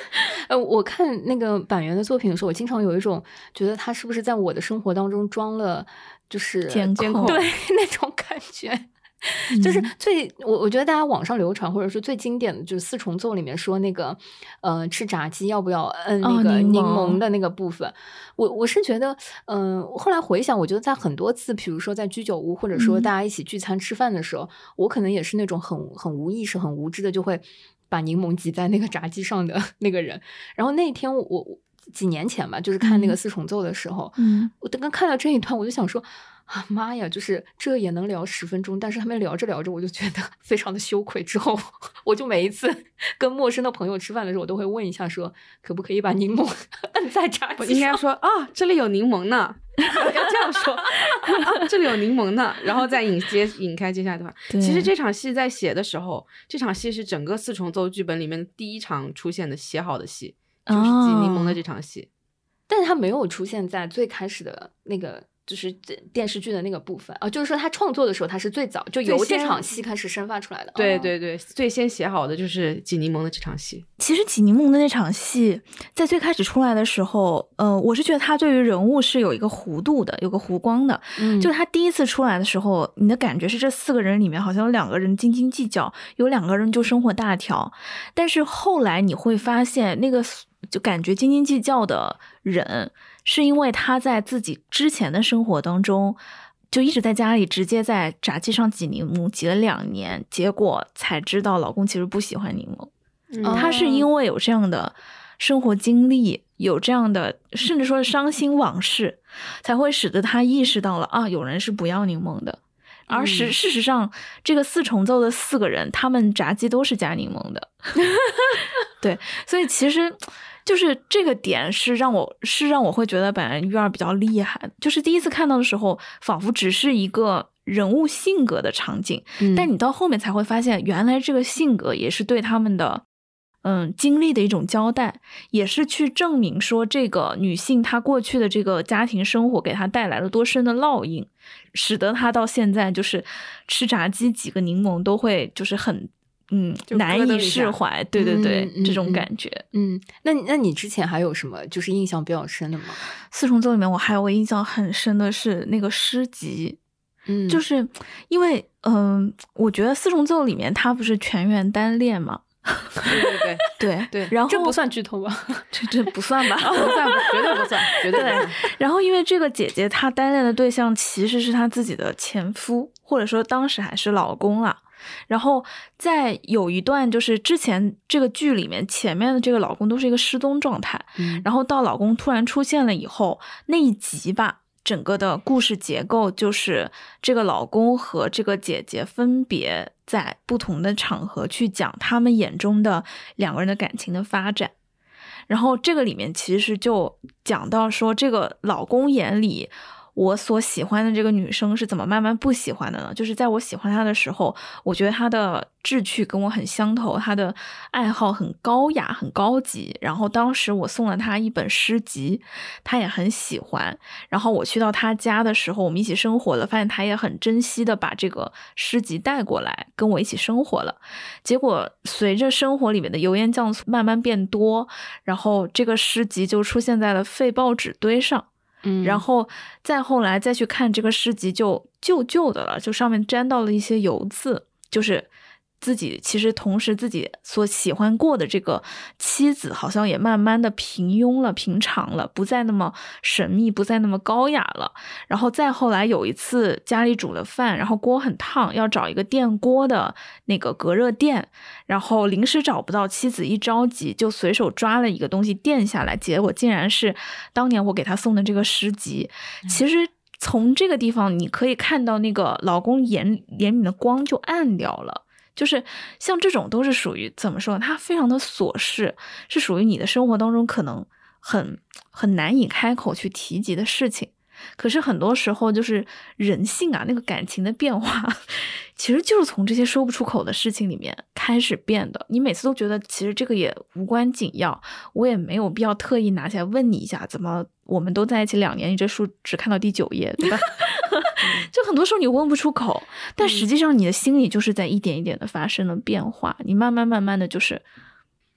S1: 呃，我看那个板垣的作品的时候，我经常有一种觉得他是不是在我的生活当中装了，就是
S2: 监控
S1: 对 那种感觉。就是
S2: 嗯。
S1: 最我我觉得大家网上流传或者说最经典的就是四重奏里面说那个呃吃炸鸡要不要摁
S2: 哦
S1: 那个柠
S2: 柠檬
S1: 檬的那个部分，我我是觉得嗯、呃后来回想，我觉得在很多次，比如说在居酒屋或者说
S2: 嗯。
S1: 大家一起聚餐吃饭的时候，我可能也是那种很很无意识、很无知的就会把柠檬挤在那个炸鸡上的 那个人。然后那天我我几年前吧，就是看那个
S2: 嗯
S1: 四重奏的时候，
S2: 嗯
S1: 我刚刚看到这一段，我就想说啊妈呀，就是这也能聊十分钟，但是他们聊着聊着，我就觉得非常的羞愧。之后我就每一次跟陌生的朋友吃饭的时候，我都会问一下说，可不可以把柠檬 摁在炸
S3: 我
S1: 鸡上？
S3: 应该说啊，这里有柠檬呢，要这样说，啊，这里有柠檬呢，然后再引接引开接下来的话。
S2: 对
S3: 其实这场戏在写的时候，这场戏是整个四重奏剧本里面第一场出现的写好的戏，就是挤柠檬的这场戏。
S1: 但是他没有出现在最开始的那个。就是这电视剧的那个部分啊，就是说他创作的时候，他是最早就由这场戏开始生发出来的。哦，
S3: 对对对，最先写好的就是挤柠檬的这场戏。
S2: 其实挤柠檬的那场戏，在最开始出来的时候，呃，我是觉得他对于人物是有一个弧度的，有个弧光的。
S1: 嗯，
S2: 就是他第一次出来的时候，你的感觉是这四个人里面好像有两个人斤斤计较，有两个人就生活大条。但是后来你会发现，那个就感觉斤斤计较的人，是因为他在自己之前的生活当中。就一直在家里直接在炸鸡上挤柠檬，挤了两年，结果才知道老公其实不喜欢柠檬。
S3: 嗯
S1: 哦
S2: 他是因为有这样的生活经历，有这样的甚至说是伤心往事，才会使得他意识到了啊，有人是不要柠檬的。而实
S1: 嗯
S2: 事实上，这个四重奏的四个人，他们炸鸡都是加柠檬的。对，所以其实就是这个点是让我是让我会觉得板垣育儿比较厉害。就是第一次看到的时候，仿佛只是一个人物性格的场景，
S1: 嗯
S2: 但你到后面才会发现，原来这个性格也是对他们的，嗯，经历的一种交代，也是去证明说这个女性她过去的这个家庭生活给她带来了多深的烙印，使得她到现在就是吃炸鸡几个柠檬都会就是很嗯难以释怀，对对对，这种
S1: 嗯
S2: 感觉。
S1: 嗯，那你那你之前还有什么就是印象比较深的吗？
S2: 四重奏里面，我还有个印象很深的是那个诗集，
S1: 嗯，
S2: 就是 因为嗯、我觉得四重奏里面他不是全员单恋嘛，
S3: 对对对，
S2: 对
S3: 对
S2: 然后
S1: 这不算剧透吧？
S2: 这这不算吧？
S3: 不算，绝对不算，绝对不算。
S2: 然后因为这个姐姐她单恋的对象其实是她自己的前夫，或者说当时还是老公啦。然后在有一段就是之前这个剧里面前面的这个老公都是一个失踪状态，
S1: 嗯
S2: 然后到老公突然出现了以后，那一集吧，整个的故事结构就是这个老公和这个姐姐分别在不同的场合去讲他们眼中的两个人的感情的发展。然后这个里面其实就讲到说，这个老公眼里我所喜欢的这个女生是怎么慢慢不喜欢的呢？就是在我喜欢她的时候，我觉得她的志趣跟我很相投，她的爱好很高雅、很高级。然后当时我送了她一本诗集，她也很喜欢。然后我去到她家的时候，我们一起生活了，发现她也很珍惜的把这个诗集带过来跟我一起生活了。结果随着生活里面的油盐酱醋慢慢变多，然后这个诗集就出现在了废报纸堆上。
S1: 嗯，
S2: 然后再后来再去看这个诗集，就旧旧的了，就上面沾到了一些油渍，就是自己其实同时自己所喜欢过的这个妻子，好像也慢慢的平庸了、平常了，不再那么神秘，不再那么高雅了。然后再后来有一次家里煮了饭，然后锅很烫，要找一个电锅的那个隔热垫，然后临时找不到，妻子一着急就随手抓了一个东西垫下来，结果竟然是当年我给他送的这个诗集。其实从这个地方你可以看到那个老公眼眼里的光就暗掉了。就是像这种都是属于怎么说？它非常的琐事，是属于你的生活当中可能很很难以开口去提及的事情。可是很多时候就是人性啊，那个感情的变化，其实就是从这些说不出口的事情里面开始变的。你每次都觉得其实这个也无关紧要，我也没有必要特意拿起来问你一下，怎么我们都在一起两年，你这书只看到第九页，对吧？就很多时候你问不出口，但实际上你的心里就是在一点一点的发生了变化，你慢慢慢慢的就是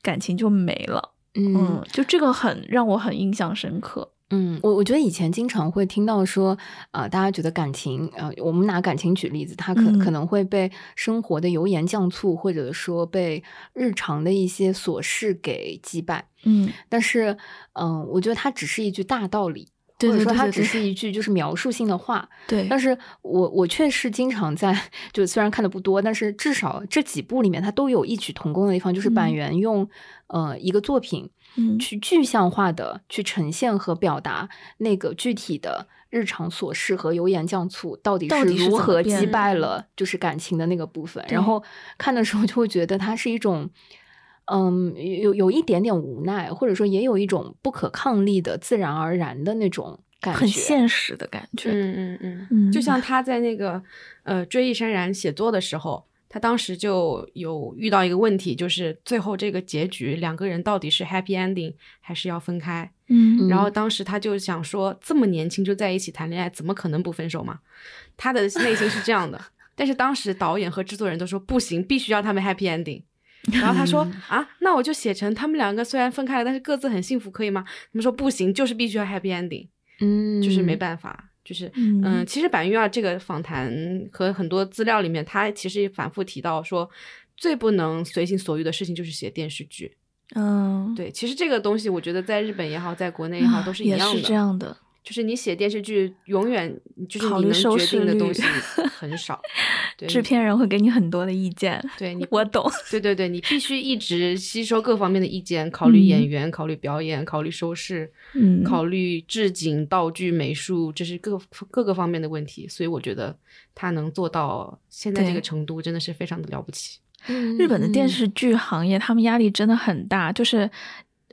S2: 感情就没了。
S1: 嗯
S2: 嗯，就这个很让我很印象深刻。
S1: 嗯，我我觉得以前经常会听到说，呃，大家觉得感情，呃，我们拿感情举例子，它可、
S2: 嗯
S1: 可能会被生活的油盐酱醋，或者说被日常的一些琐事给击败。
S2: 嗯，
S1: 但是，嗯、我觉得它只是一句大道理，
S2: 对
S1: 或者说它只是一句就是描述性的话。
S2: 对，
S1: 但是我我确实经常在，就虽然看的不多，但是至少这几部里面，它都有异曲同工的地方，就是
S2: 嗯
S1: 板垣用、呃一个作品
S2: 嗯
S1: 去具象化的去呈现和表达那个具体的日常琐事和油盐酱醋到底是如何击败了就是感情的那个部分。然后看的时候就会觉得它是一种。嗯，有有一点点无奈，或者说也有一种不可抗力的自然而然的那种感觉，
S2: 很现实的感觉。
S3: 嗯嗯嗯，
S2: 嗯
S3: 就像他在那个呃《追忆潸然》写作的时候，他当时就有遇到一个问题，就是最后这个结局两个人到底是 happy ending 还是要分开？
S2: 嗯
S3: 然后当时他就想说，这么年轻就在一起谈恋爱，怎么可能不分手嘛？他的内心是这样的，但是当时导演和制作人都说不行，必须要他们 happy ending。然后他说啊，那我就写成他们两个虽然分开了，但是各自很幸福，可以吗？他们说不行，就是必须要 happy ending，
S1: 嗯，
S3: 就是没办法，就是
S2: 嗯
S3: 嗯，其实板垣二这个访谈和很多资料里面，他其实也反复提到说，最不能随心所欲的事情就是写电视剧。
S2: 嗯，
S3: 对，其实这个东西，我觉得在日本也好，在国内也好，都是一样的。
S2: 是这样的。
S3: 就是你写电视剧，永远就是你能决
S2: 虑收视率
S3: 定的东西 很少。对
S2: 制片人会给你很多的意见，
S3: 对你，
S2: 我懂。
S3: 对对对，你必须一直吸收各方面的意见，考虑
S2: 嗯
S3: 演员，考虑表演，考虑收视，
S2: 嗯
S3: 考虑置景、道具、美术，这是各各个方面的问题。所以我觉得他能做到现在这个程度，真的是非常的了不起。
S2: 日本的电视剧行业，他们压力真的很大。就是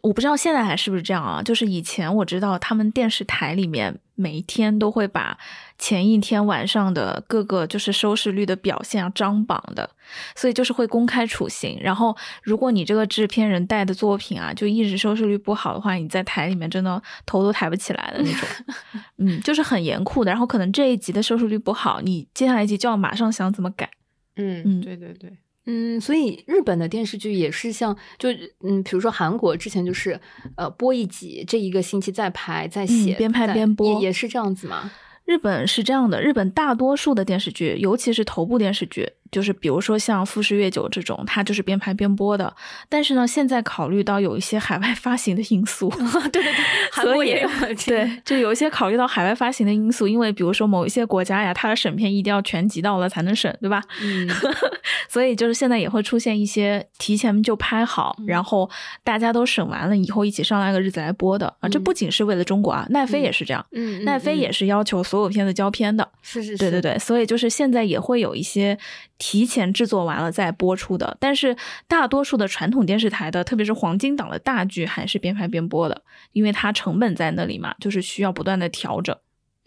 S2: 我不知道现在还是不是这样啊？就是以前我知道他们电视台里面每一天都会把前一天晚上的各个就是收视率的表现要张榜的，所以就是会公开处刑。然后如果你这个制片人带的作品啊，就一直收视率不好的话，你在台里面真的头都抬不起来的那种。嗯，就是很严酷的。然后可能这一集的收视率不好，你接下来一集就要马上想怎么改。
S3: 嗯，
S2: 嗯
S3: 对对对。
S1: 嗯，所以日本的电视剧也是像，就嗯，比如说韩国之前就是，呃，播一集，这一个星期再拍再写，
S2: 嗯边拍
S1: 再
S2: 边播
S1: 也也是这样子吗？
S2: 日本是这样的，日本大多数的电视剧，尤其是头部电视剧，就是比如说像《富士月酒》这种，它就是边拍边播的。但是呢，现在考虑到有一些海外发行的因素，
S1: 对对对，韩国也有
S2: 对，就有一些考虑到海外发行的因素，因为比如说某一些国家呀，它的审片一定要全集到了才能审，对吧？
S1: 嗯，
S2: 所以就是现在也会出现一些提前就拍好，然后大家都审完了以后一起上那个日子来播的啊。这不仅是为了中国啊，奈飞也是这样，
S1: 嗯，
S2: 奈飞也是要求所有片子交片的，
S1: 是是是，
S2: 对对对，所以就是现在也会有一些。提前制作完了再播出的，但是大多数的传统电视台的，特别是黄金档的大剧，还是边拍边播的，因为它成本在那里嘛，就是需要不断的调整。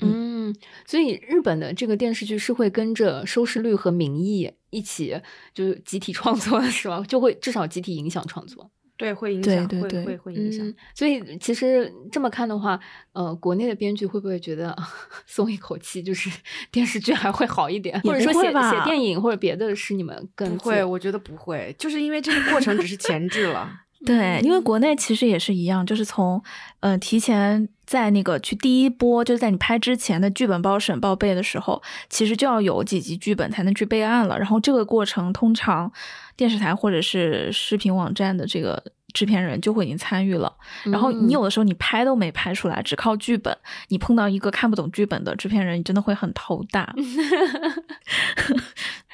S1: 嗯，所以日本的这个电视剧是会跟着收视率和民意一起就集体创作的是吧？就会至少集体影响创作。
S3: 对，会影响，
S2: 会
S3: 会会影响。
S1: 所以其实这么看的话，呃，国内的编剧会不会觉得 松一口气，就是 电视剧还会好一点，或者说写写电影或者别的，是你们更
S3: 不会？我觉得不会，就是因为这个过程只是前置了。
S2: 对，因为国内其实也是一样，就是从呃提前在那个去第一波，就是在你拍之前的剧本包审报备的时候，其实就要有几集剧本才能去备案了。然后这个过程通常电视台或者是视频网站的这个。制片人就会已经参与了，然后你有的时候你拍都没拍出来，只靠剧本，你碰到一个看不懂剧本的制片人，你真的会很头大。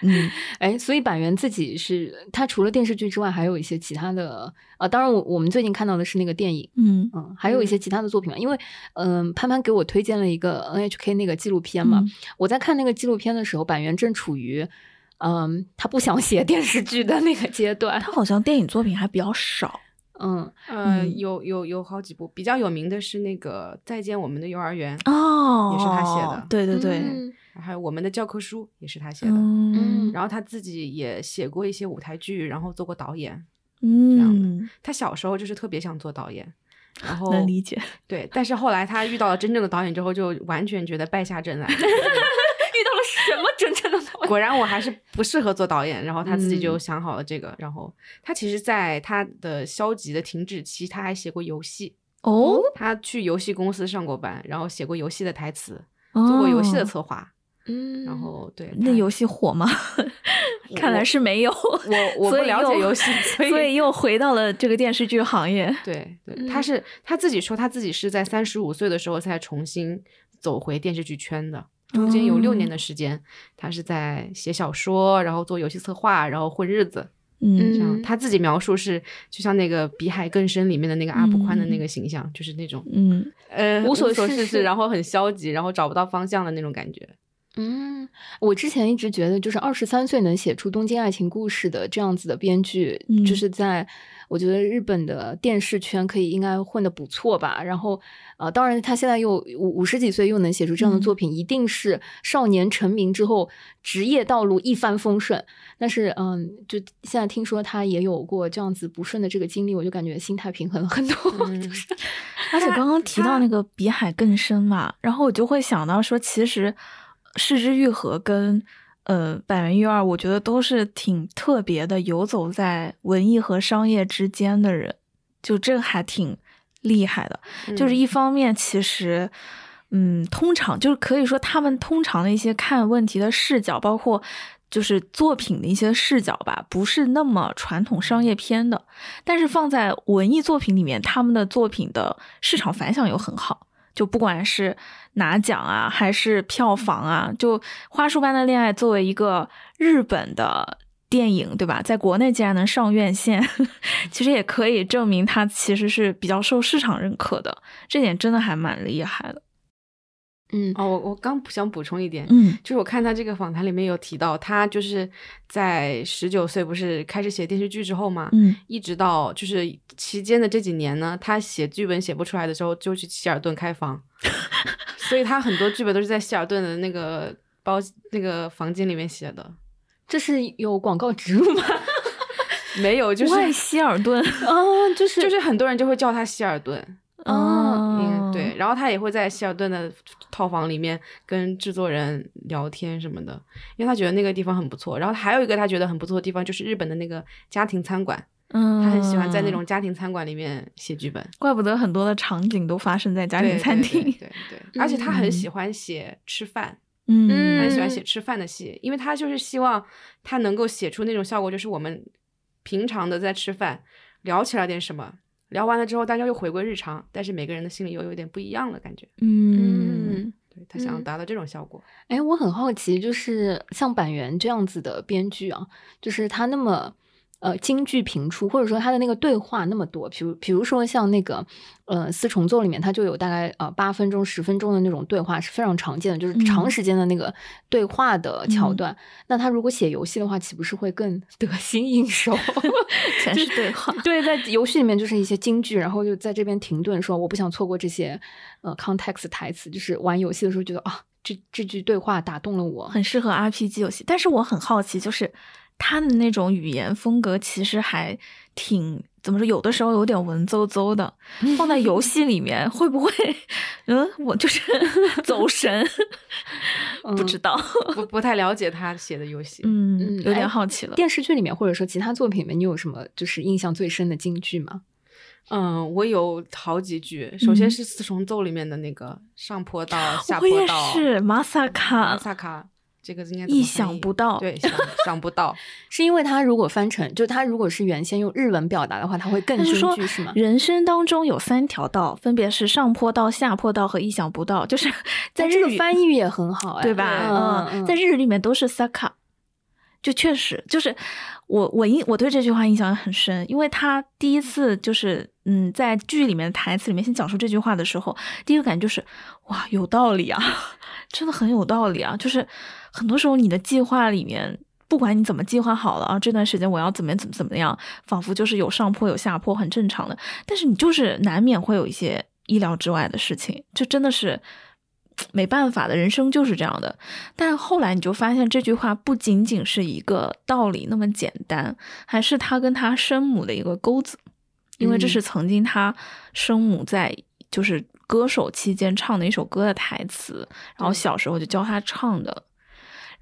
S1: 嗯，哎，所以板垣自己是他除了电视剧之外，还有一些其他的啊，当然我我们最近看到的是那个电影，
S2: 嗯
S1: 嗯，还有一些其他的作品嘛，因为嗯，潘潘给我推荐了一个 NHK 那个纪录片嘛，我在看那个纪录片的时候，板垣正处于。嗯，他不想写电视剧的那个阶段，
S2: 他好像电影作品还比较少。
S1: 嗯
S3: 呃，有有有好几部比较有名的是那个《再见我们的幼儿园》
S2: 哦，
S3: 也是他写的。
S2: 对对对，
S3: 还有我们的教科书也是他写的。
S2: 嗯，
S3: 然后他自己也写过一些舞台剧，然后做过导演。
S2: 嗯，
S3: 这样的。他小时候就是特别想做导演，然 后
S2: 能理解。
S3: 对，但是后来他遇到了真正的导演之后，就完全觉得败下阵来。
S1: 什么真正的导演？
S3: 果然我还是不适合做导演。然后他自己就想好了这个。然后他其实，在他的消极的停止期，他还写过游戏
S2: 哦。
S3: 他去游戏公司上过班，然后写过游戏的台词，做过游戏的策划。
S1: 嗯，
S3: 然后对，
S2: 那游戏火吗？看来是没有。
S3: 我我不了解游戏，
S2: 所以又回到了这个电视剧行业。
S3: 对对，他是他自己说，他自己是在三十五岁的时候才重新走回电视剧圈的。中间有六年的时间，他是在写小说，然后做游戏策划，然后混日子。
S2: 嗯，
S3: 这样他自己描述是，就像那个《比海更深》里面的那个阿布宽的那个形象，就是那种
S2: 嗯。
S3: 呃
S1: 无所
S3: 事事，然后很消极，然后找不到方向的那种感觉。
S1: 嗯，我之前一直觉得，就是二十三岁能写出东京爱情故事的这样子的编剧，就是在。我觉得日本的电视圈可以应该混得不错吧，然后，呃，当然他现在又五五十几岁又能写出这样的作品，一定是少年成名之后职业道路一帆风顺。但是，嗯，就现在听说他也有过这样子不顺的这个经历，我就感觉心态平衡了很多。就是，
S2: 而且刚刚提到那个比海更深嘛，然后我就会想到说，其实世之愈合跟。呃，百元幼儿，我觉得都是挺特别的，游走在文艺和商业之间的人，就这还挺厉害的。就是一方面，其实，嗯，通常就是可以说，他们通常的一些看问题的视角，包括就是作品的一些视角吧，不是那么传统商业片的。但是放在文艺作品里面，他们的作品的市场反响又很好。就不管是拿奖啊，还是票房啊，就《花束般的恋爱》作为一个日本的电影，对吧？在国内竟然能上院线，其实也可以证明它其实是比较受市场认可的，这点真的还蛮厉害的。
S1: 嗯
S3: 哦，我我刚想补充一点，
S2: 嗯，
S3: 就是我看他这个访谈里面有提到，他就是在十九岁不是开始写电视剧之后嘛，
S2: 嗯，
S3: 一直到就是期间的这几年呢，他写剧本写不出来的时候，就去希尔顿开房，所以他很多剧本都是在希尔顿的那个包那个房间里面写的。
S1: 这是有广告植入吗？
S3: 没有，就是
S2: 希尔顿
S1: 啊，就是
S3: 就是很多人就会叫他希尔顿。
S2: 哦，
S3: 对，然后他也会在希尔顿的套房里面跟制作人聊天什么的，因为他觉得那个地方很不错。然后还有一个他觉得很不错的地方就是日本的那个家庭餐馆，
S2: 嗯，
S3: 他很喜欢在那种家庭餐馆里面写剧本。
S2: 怪不得很多的场景都发生在家庭餐厅。
S3: 对对，而且他很喜欢写吃饭。
S2: 嗯
S3: 很喜欢写吃饭的戏，因为他就是希望他能够写出那种效果，就是我们平常的在吃饭聊起来点什么，聊完了之后大家又回归日常，但是每个人的心里又有点不一样的感觉。
S2: 嗯
S3: 对他想
S1: 要
S3: 达到这种效果。
S1: 哎，我很好奇，就是像板垣这样子的编剧啊，就是他那么呃京剧频出，或者说他的那个对话那么多，比如比如说像那个呃四重奏里面，它就有大概呃八分钟、十分钟的那种对话是非常常见的，就是长
S2: 嗯
S1: 时间的那个对话的桥
S2: 嗯
S1: 段。那他如果写游戏的话，岂不是会更得心应手？
S2: 全是对话。
S1: 对，在游戏里面就是一些京剧，然后就在这边停顿说，我不想错过这些呃 context 台词，就是玩游戏的时候觉得啊，这这句对话打动了我。
S2: 很适合 RPG 游戏。但是我很好奇，就是他的那种语言风格其实还挺怎么说，有的时候有点文绉绉的，放在游 戏里面会不会，嗯，我就是 走神，不知道，
S3: 不不太了解他写的游戏。
S2: 嗯，
S1: 嗯
S2: 有点
S1: 哎
S2: 好奇了。
S1: 电视剧里面或者说其他作品里面，你有什么就是印象最深的京剧吗？
S3: 嗯，我有好几句。首先
S2: 嗯
S3: 是四重奏里面的那个上坡道、下
S2: 我也
S3: 坡道，
S2: 是，马萨
S3: 马
S2: 卡，
S3: 萨卡，这个应该
S2: 意想不到。
S3: 对，想想不到。
S1: 是因为他如果翻成，就他如果是原先用日文表达的话，他会更
S2: 说
S1: 剧是吗？
S2: 人生当中有三条道，分别是上坡道、下坡道和意想不到，就是 在
S1: 但这个
S2: 日语
S1: 翻译也很好哎，
S2: 对吧？
S1: 嗯嗯，
S2: 在日语里面都是 saka，就确实就是我我印我对这句话印象很深，因为他第一次就是嗯在剧里面的台词里面先讲述这句话的时候，第一个感觉就是哇有道理啊，真的很有道理啊，就是很多时候你的计划里面。不管你怎么计划好了啊，这段时间我要怎么怎么怎么样，仿佛就是有上坡有下坡，很正常的。但是你就是难免会有一些意料之外的事情，这真的是没办法的，人生就是这样的。但后来你就发现这句话不仅仅是一个道理那么简单，还是他跟他生母的一个钩子，因为这
S1: 嗯
S2: 是曾经他生母在就是歌手期间唱的一首歌的台词，然后小时候就教他唱的。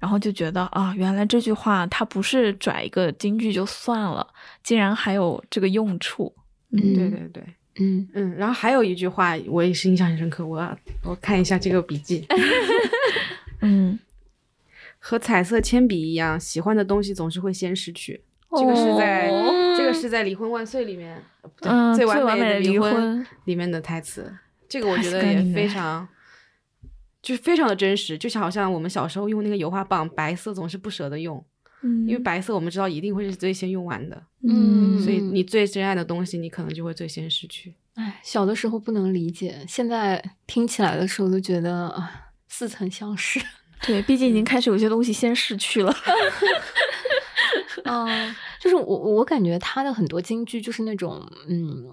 S2: 然后就觉得啊，原来这句话它不是拽一个京剧就算了，竟然还有这个用处。
S1: 嗯
S3: 对对对，
S1: 嗯
S3: 嗯。然后还有一句话，我也是印象很深刻。我要我看一下这个笔记。
S2: 嗯，
S3: 和彩色铅笔一样，喜欢的东西总是会先失去。这个是在、
S2: 哦
S3: 这个是在《离婚万岁》里面，最
S2: 最完美
S3: 美
S2: 的离
S3: 离
S2: 婚
S3: 里面的台词。这个我觉得也非常，就是非常的真实，就像好像我们小时候用那个油画棒，白色总是不舍得用，
S2: 嗯，
S3: 因为白色我们知道一定会是最先用完的，
S2: 嗯，
S3: 所以你最珍爱的东西，你可能就会最先失去。
S1: 哎，小的时候不能理解，现在听起来的时候都觉得啊，似曾相识。
S2: 对，毕竟已经开始有些东西先逝去了。
S1: 嗯，就是我我感觉他的很多京剧就是那种嗯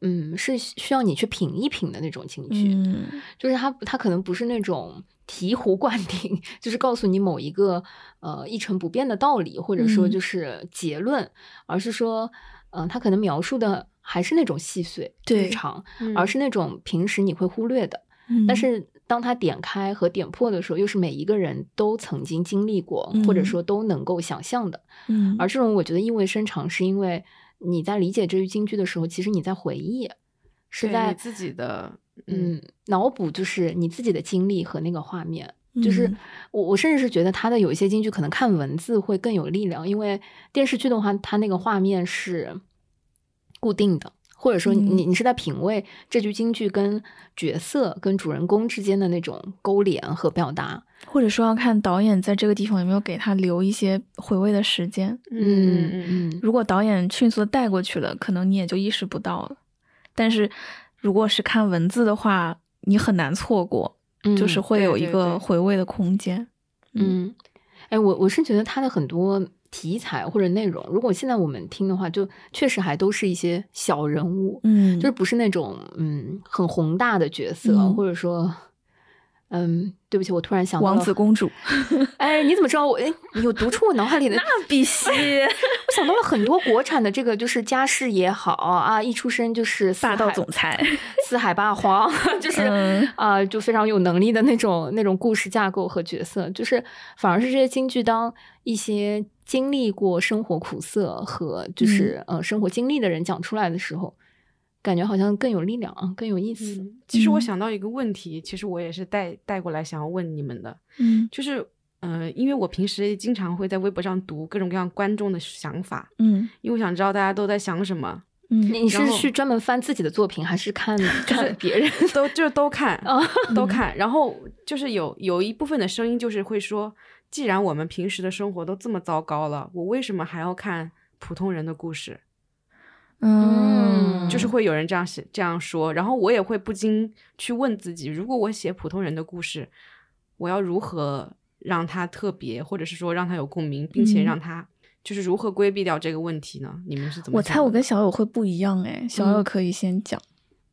S1: 嗯是需要你去品一品的那种京剧，
S2: 嗯。
S1: 就是他他可能不是那种醍醐灌顶，就是告诉你某一个呃一成不变的道理，或者说
S2: 嗯。
S1: 就是结论，而是说嗯、呃，他可能描述的还是那种细碎
S2: 对
S1: 日常，
S3: 嗯。
S1: 而是那种平时你会忽略的。
S2: 嗯。
S1: 但是当他点开和点破的时候，又是每一个人都曾经经历过，或者
S2: 嗯
S1: 说都能够想象的。
S2: 嗯，
S1: 而这种我觉得意味深长，是因为你在理解这句京剧的时候，其实你在回忆，是在
S3: 自己的，
S1: 嗯脑补，就是你自己的经历和那个画面。就是
S2: 嗯
S1: 我，我甚至是觉得他的有一些京剧可能看文字会更有力量，因为电视剧的话，它那个画面是固定的，或者说你、
S2: 嗯
S1: 你你是在品味这句京剧跟角色跟主人公之间的那种勾连和表达。
S2: 或者说要看导演在这个地方有没有给他留一些回味的时间。
S3: 嗯嗯嗯，
S1: 嗯
S2: 如果导演迅速的带过去了，可能你也就意识不到了。但是如果是看文字的话，你很难错过，
S1: 嗯，
S2: 就是会有一个回味的空间。
S1: 嗯，哎，我我是觉得他的很多题材或者内容，如果现在我们听的话，就确实还都是一些小人物，
S2: 嗯，
S1: 就是不是那种嗯很宏大的角色，
S2: 嗯
S1: 或者说。嗯，对不起，我突然想到
S2: 王子公主，
S1: 哎，你怎么知道我？哎，你有读出我脑海里的 那？
S2: 必须
S1: 我想到了很多国产的这个，就是家世也好啊，一出生就是
S2: 霸道总裁。
S1: 四海八荒，就是
S2: 嗯
S1: 啊、就非常有能力的那种那种故事架构和角色，就是反而是这些京剧当一些经历过生活苦涩和就是、呃生活经历的人讲出来的时候，感觉好像更有力量啊，更有意思。
S3: 嗯，其实我
S2: 嗯。
S3: 想到一个问题，其实我也是带带过来想要问你们的，
S2: 嗯。
S3: 就是呃，因为我平时经常会在微博上读各种各样观众的想法，
S2: 嗯。
S3: 因为我想知道大家都在想什么，
S2: 嗯。
S1: 你你是去专门翻自己的作品，还是看 看别人？
S3: 都就是都看
S1: 啊
S3: 都看，然后就是有有一部分的声音就是会说，既然我们平时的生活都这么糟糕了，我为什么还要看普通人的故事？
S2: 嗯，
S3: 就是会有人这样写这样说，然后我也会不禁去问自己，如果我写普通人的故事，我要如何让他特别，或者是说让他有共鸣，并且
S2: 嗯
S3: 让他就是如何规避掉这个问题呢？你们是怎么
S2: 我？猜我跟小友会不一样哎，小友可以先讲。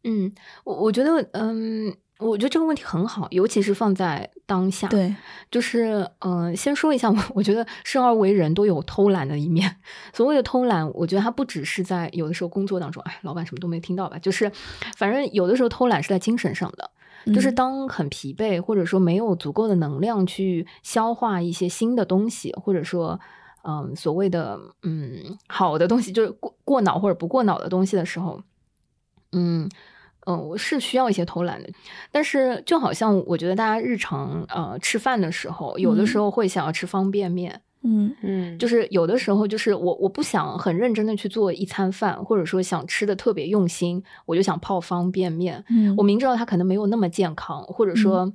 S1: 嗯，我我觉得，嗯，我觉得这个问题很好，尤其是放在当下。，
S2: 对，
S1: 就是，嗯、先说一下，我 我觉得生而为人都有偷懒的一面。所谓的偷懒，我觉得它不只是在有的时候工作当中，哎，老板什么都没听到吧？就是，反正有的时候偷懒是在精神上的。就是
S2: 嗯
S1: 当很疲惫，或者说没有足够的能量去消化一些新的东西，或者说，嗯，所谓的嗯好的东西，就是过过脑或者不过脑的东西的时候，嗯。嗯，我是需要一些偷懒的，但是就好像我觉得大家日常呃吃饭的时候，有的时
S2: 嗯。
S1: 候会想要吃方便面，
S2: 嗯。
S3: 嗯，
S1: 就是有的时候就是我我不想很认真的去做一餐饭，或者说想吃的特别用心，我就想泡方便面，
S2: 嗯。
S1: 我明知道它可能没有那么健康，或者说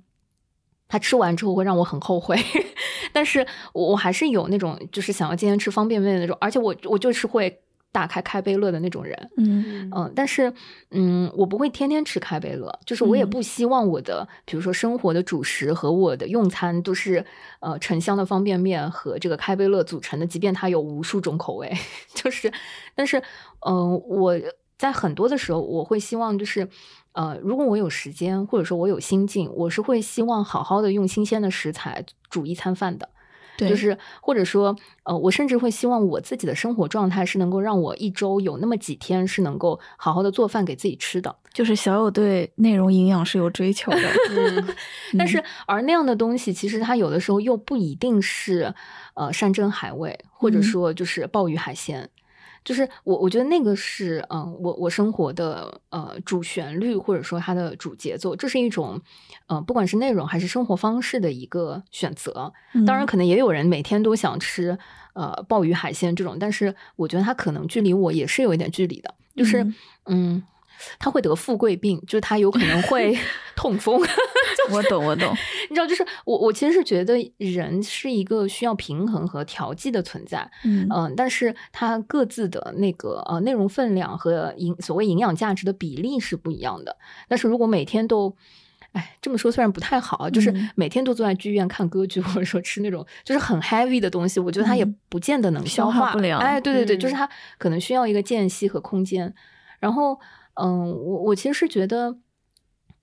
S1: 它吃完之后会让我很后悔，但是我我还是有那种就是想要今天吃方便面的那种，而且我我就是会打开开杯乐的那种人。
S2: 嗯
S1: 嗯，但是，嗯，我不会天天吃开杯乐，就是我也
S2: 嗯
S1: 不希望我的，比如说生活的主食和我的用餐都是，呃，沉香的方便面和这个开杯乐组成的，即便它有无数种口味，就是，但是，嗯、我在很多的时候，我会希望就是，呃，如果我有时间或者说我有心境，我是会希望好好的用新鲜的食材煮一餐饭的。
S2: 对，
S1: 就是或者说，呃，我甚至会希望我自己的生活状态是能够让我一周有那么几天是能够好好的做饭给自己吃的。
S2: 就是小友对内容营养是有追求的。
S3: 嗯
S1: 但是，而那样的东西，其实它有的时候又不一定是，呃，山珍海味，或者
S2: 嗯
S1: 说就是鲍鱼海鲜。就是我，我觉得那个是，嗯、我我生活的呃主旋律，或者说它的主节奏，这是一种，呃，不管是内容还是生活方式的一个选择。当然，
S2: 嗯。
S1: 可能也有人每天都想吃呃鲍鱼海鲜这种，但是我觉得它可能距离我也是有一点距离的，就是
S2: 嗯。
S1: 嗯他会得富贵病，就是他有可能会 痛风。
S2: 我懂，我懂。
S1: 你知道，就是我我其实是觉得人是一个需要平衡和调剂的存在，
S2: 嗯
S1: 嗯、但是它各自的那个呃内容分量和营所谓营养价值的比例是不一样的。但是如果每天都哎，这么说虽然不太好啊，就是
S2: 嗯
S1: 每天都坐在剧院看歌剧，或者说吃那种就是很 heavy 的东西，我觉得它也
S2: 嗯
S1: 不见得能
S2: 消
S1: 消化
S2: 化不了
S1: 哎，对对对，就是
S3: 嗯
S1: 它可能需要一个间隙和空间。然后，嗯，我我其实是觉得，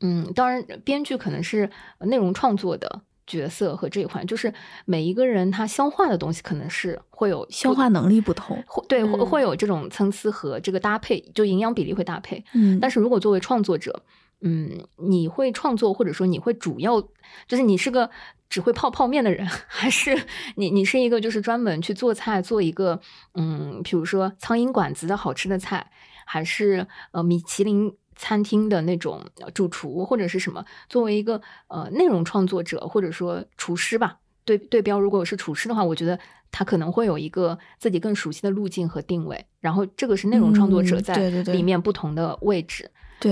S1: 嗯，当然，编剧可能是呃内容创作的角色和这一块，就是每一个人他消化的东西可能是会有
S2: 消化能力不同。
S1: 会对会
S3: 嗯
S1: 会有这种参差和这个搭配，就营养比例会搭配。
S2: 嗯
S1: 但是如果作为创作者，嗯，你会创作或者说你会主要就是你是个只会泡泡面的人，还是你你是一个就是专门去做菜做一个嗯，比如说苍蝇馆子的好吃的菜，还是呃米其林餐厅的那种呃主厨或者是什么？作为一个呃内容创作者或者说厨师吧，对对标，如果是厨师的话，我觉得他可能会有一个自己更熟悉的路径和定位，然后这个是内容创作者
S2: 嗯
S1: 在里面不同的位置。
S2: 对，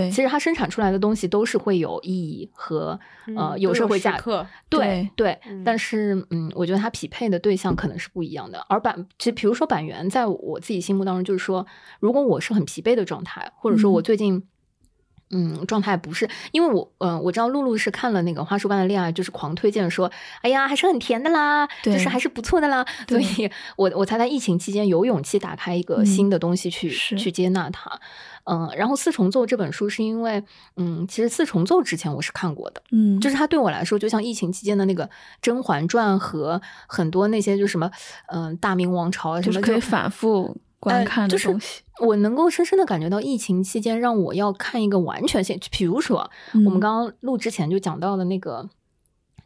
S1: 其实它生产出来的东西都是会有意义和呃有社会价
S3: 值，
S1: 对对，
S3: 嗯
S1: 但是嗯，我觉得它匹配的对象可能是不一样的。而板，其实比如说板垣，在我自己心目当中，就是说，如果我是很疲惫的状态，或者说我
S2: 嗯
S1: 最近。嗯，状态不是，因为我，嗯、我知道露露是看了那个《花束般的恋爱》，就是狂推荐说，哎呀，还是很甜的啦，就是还是不错的啦，所以我我才在疫情期间有勇气打开一个
S2: 嗯
S1: 新的东西去、
S2: 是
S1: 去接纳它。嗯，然后《四重奏》这本书是因为，嗯，其实《四重奏》之前我是看过的，
S2: 嗯，
S1: 就是它对我来说，就像疫情期间的那个《甄嬛传》和很多那些就什么，嗯、大明王朝啊什么，
S2: 就是可以反复观
S1: 呃
S2: 看
S1: 就是
S2: 的东西。
S1: 我能够深深的感觉到疫情期间让我要看一个完全性，比如说我们
S2: 嗯
S1: 刚刚录之前就讲到的那个《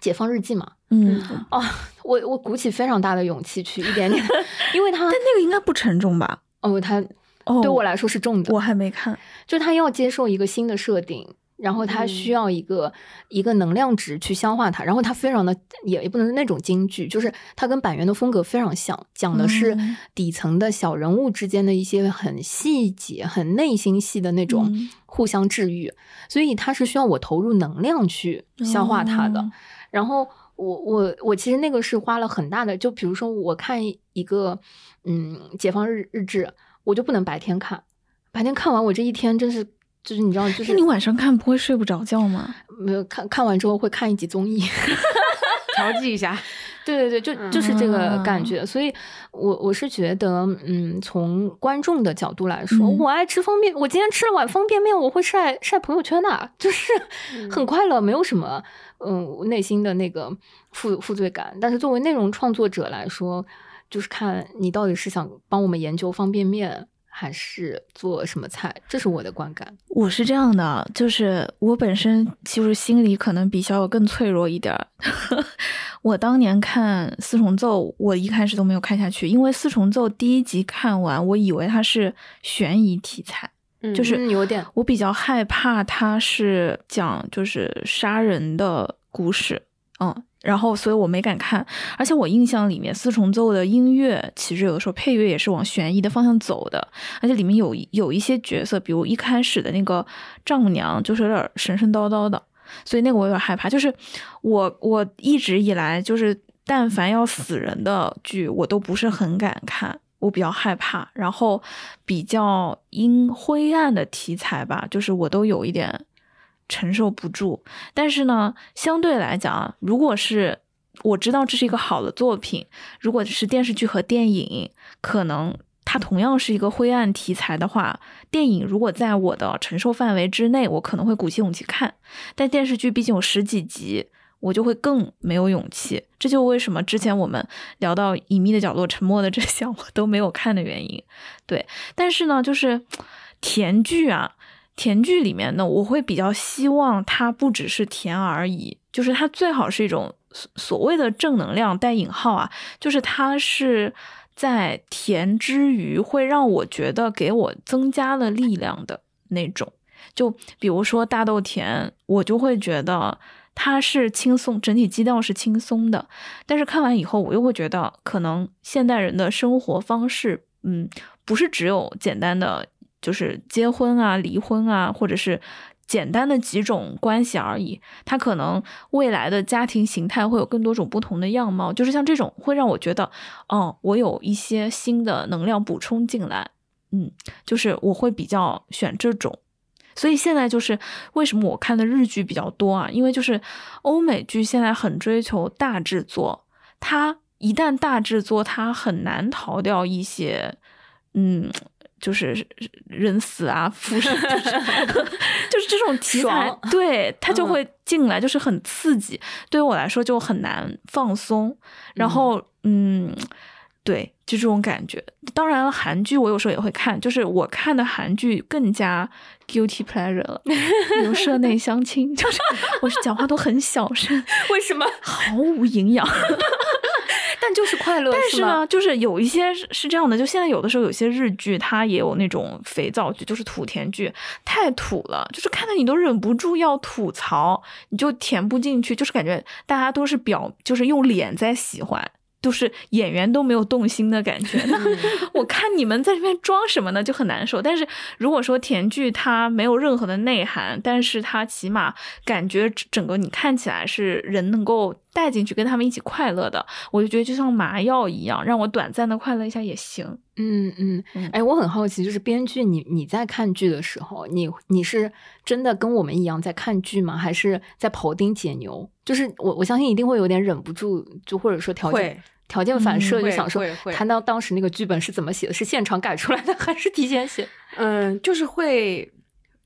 S1: 解放日记》嘛，
S2: 嗯，
S1: 哦，我我鼓起非常大的勇气去一点点，因为它
S2: 但那个应该不沉重吧？
S1: 哦它。
S2: 哦，
S1: 对我来说是重的。
S2: 我还没看，
S1: 就他要接受一个新的设定，然后他需
S3: 嗯
S1: 要一个、一个能量值去消化它，然后他非常的也也不能是那种京剧，就是他跟板垣的风格非常像，讲的是
S2: 嗯
S1: 底层的小人物之间的一些很细节、很内心戏的那种
S2: 嗯
S1: 互相治愈，所以他是需要我投入能量去消化它的。
S2: 哦
S1: 然后我我我其实那个是花了很大的，就比如说我看一个嗯解放日日志，我就不能白天看，白天看完我这一天真是就是你知道就是
S2: 那你晚上看不会睡不着觉吗？
S1: 没有看看完之后会看一集综艺，
S3: 调剂一下。
S1: 对对对，就
S3: 嗯
S1: 就是这个
S2: 啊
S1: 感觉，所以我我是觉得，嗯，从观众的角度来说，
S2: 嗯
S1: 我爱吃方便，我今天吃了碗方便面，我会晒晒朋友圈的，就是很快乐，没有什么嗯内心的那个负负罪感。但是作为内容创作者来说，就是看你到底是想帮我们研究方便面，还是做什么菜，这是我的观感。
S2: 我是这样的，就是我本身就是心里可能比小友更脆弱一点儿。我当年看《四重奏》，我一开始都没有看下去，因为《四重奏》第一集看完，我以为它是悬疑题材，
S3: 嗯
S2: 就是
S1: 嗯有点
S2: 我比较害怕它是讲就是杀人的故事，嗯，然后所以我没敢看。而且我印象里面四重奏的音乐其实有的时候配乐也是往悬疑的方向走的，而且里面有有一些角色，比如一开始的那个丈母娘就是有点神神叨叨的，所以那个我有点害怕。就是我我一直以来就是但凡要死人的剧，我都不是很敢看。我比较害怕，然后比较阴灰暗的题材吧，就是我都有一点承受不住。但是呢，相对来讲啊，如果是我知道这是一个好的作品，如果是电视剧和电影，可能它同样是一个灰暗题材的话，电影如果在我的承受范围之内，我可能会鼓起勇气看。但电视剧毕竟有十几集，我就会更没有勇气。这就为什么之前我们聊到《隐秘的角落》《沉默的真相》，我都没有看的原因。对，但是呢，就是 甜剧啊，甜剧里面呢，我会比较希望它不只是甜而已，就是它最好是一种所所谓的正能量带引号啊，就是它是在甜之余会让我觉得给我增加了力量的那种。就比如说大豆田，我就会觉得它是轻松，整体基调是轻松的。但是看完以后，我又会觉得，可能现代人的生活方式，嗯，不是只有简单的就是结婚啊、离婚啊，或者是简单的几种关系而已。它可能未来的家庭形态会有更多种不同的样貌。就是像这种，会让我觉得，哦，我有一些新的能量补充进来。嗯，就是我会比较选这种。所以现在就是为什么我看的日剧比较多啊？因为就是欧美剧现在很追求大制作，它一旦大制作，它很难逃掉一些，嗯，就是人死啊、复生，就是 就是这种题材，对他就
S1: 嗯
S2: 会进来，就是很刺激。对于我来说就很难放松，然后嗯。对，就这种感觉。当然了，韩剧我有时候也会看，就是我看的韩剧更加 guilty pleasure 了，比如社内相亲，就是我是讲话都很小声，
S1: 为什么？
S2: 毫无营养。
S1: 但就是快乐，
S2: 但是
S1: 吗
S2: 呢，就是有一些是是这样的，就现在有的时候有些日剧，它也有那种肥皂剧，就是土甜剧，太土了，就是看的你都忍不住要吐槽，你就填不进去，就是感觉大家都是表，就是用脸在喜欢。就是演员都没有动心的感觉，那 我看你们在这边装什么呢，就很难受。但是如果说甜剧它没有任何的内涵，但是它起码感觉整个你看起来是人能够带进去，跟他们一起快乐的，我就觉得就像麻药一样，让我短暂的快乐一下也行。
S1: 嗯嗯
S2: 嗯，
S1: 哎，我很好奇，就是编剧你你在看剧的时候，你你是真的跟我们一样在看剧吗？还是在庖丁解牛？就是我我相信一定会有点忍不住，就或者说条件条件反射，就想说
S3: 谈
S1: 到当当时那个剧本是怎么写的？是现场改出来的，还是提前写？
S3: 嗯，就是会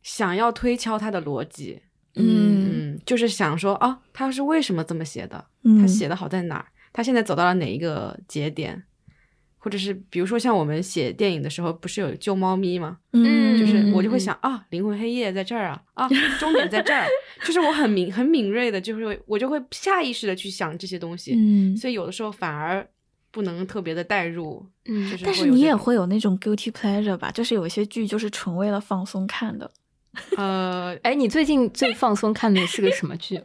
S3: 想要推敲他的逻辑，
S2: 嗯
S3: 嗯，就是想说啊，他是为什么这么写的？
S2: 嗯
S3: 他写的好在哪儿？他现在走到了哪一个节点？或者是比如说像我们写电影的时候，不是有救猫咪吗？
S1: 嗯
S3: 就是我就会
S1: 嗯
S3: 想啊，灵魂黑夜在这儿啊，啊，终点在这儿，就是我很敏很敏锐的，就是我就会下意识的去想这些东西，
S2: 嗯
S3: 所以有的时候反而不能特别的代入，
S1: 嗯
S3: 就是
S2: 但是你也
S3: 会有
S2: 那种 guilty pleasure 吧？就是有一些剧就是纯为了放松看的。
S3: 呃
S1: 哎，你最近最放松看的是个什么剧？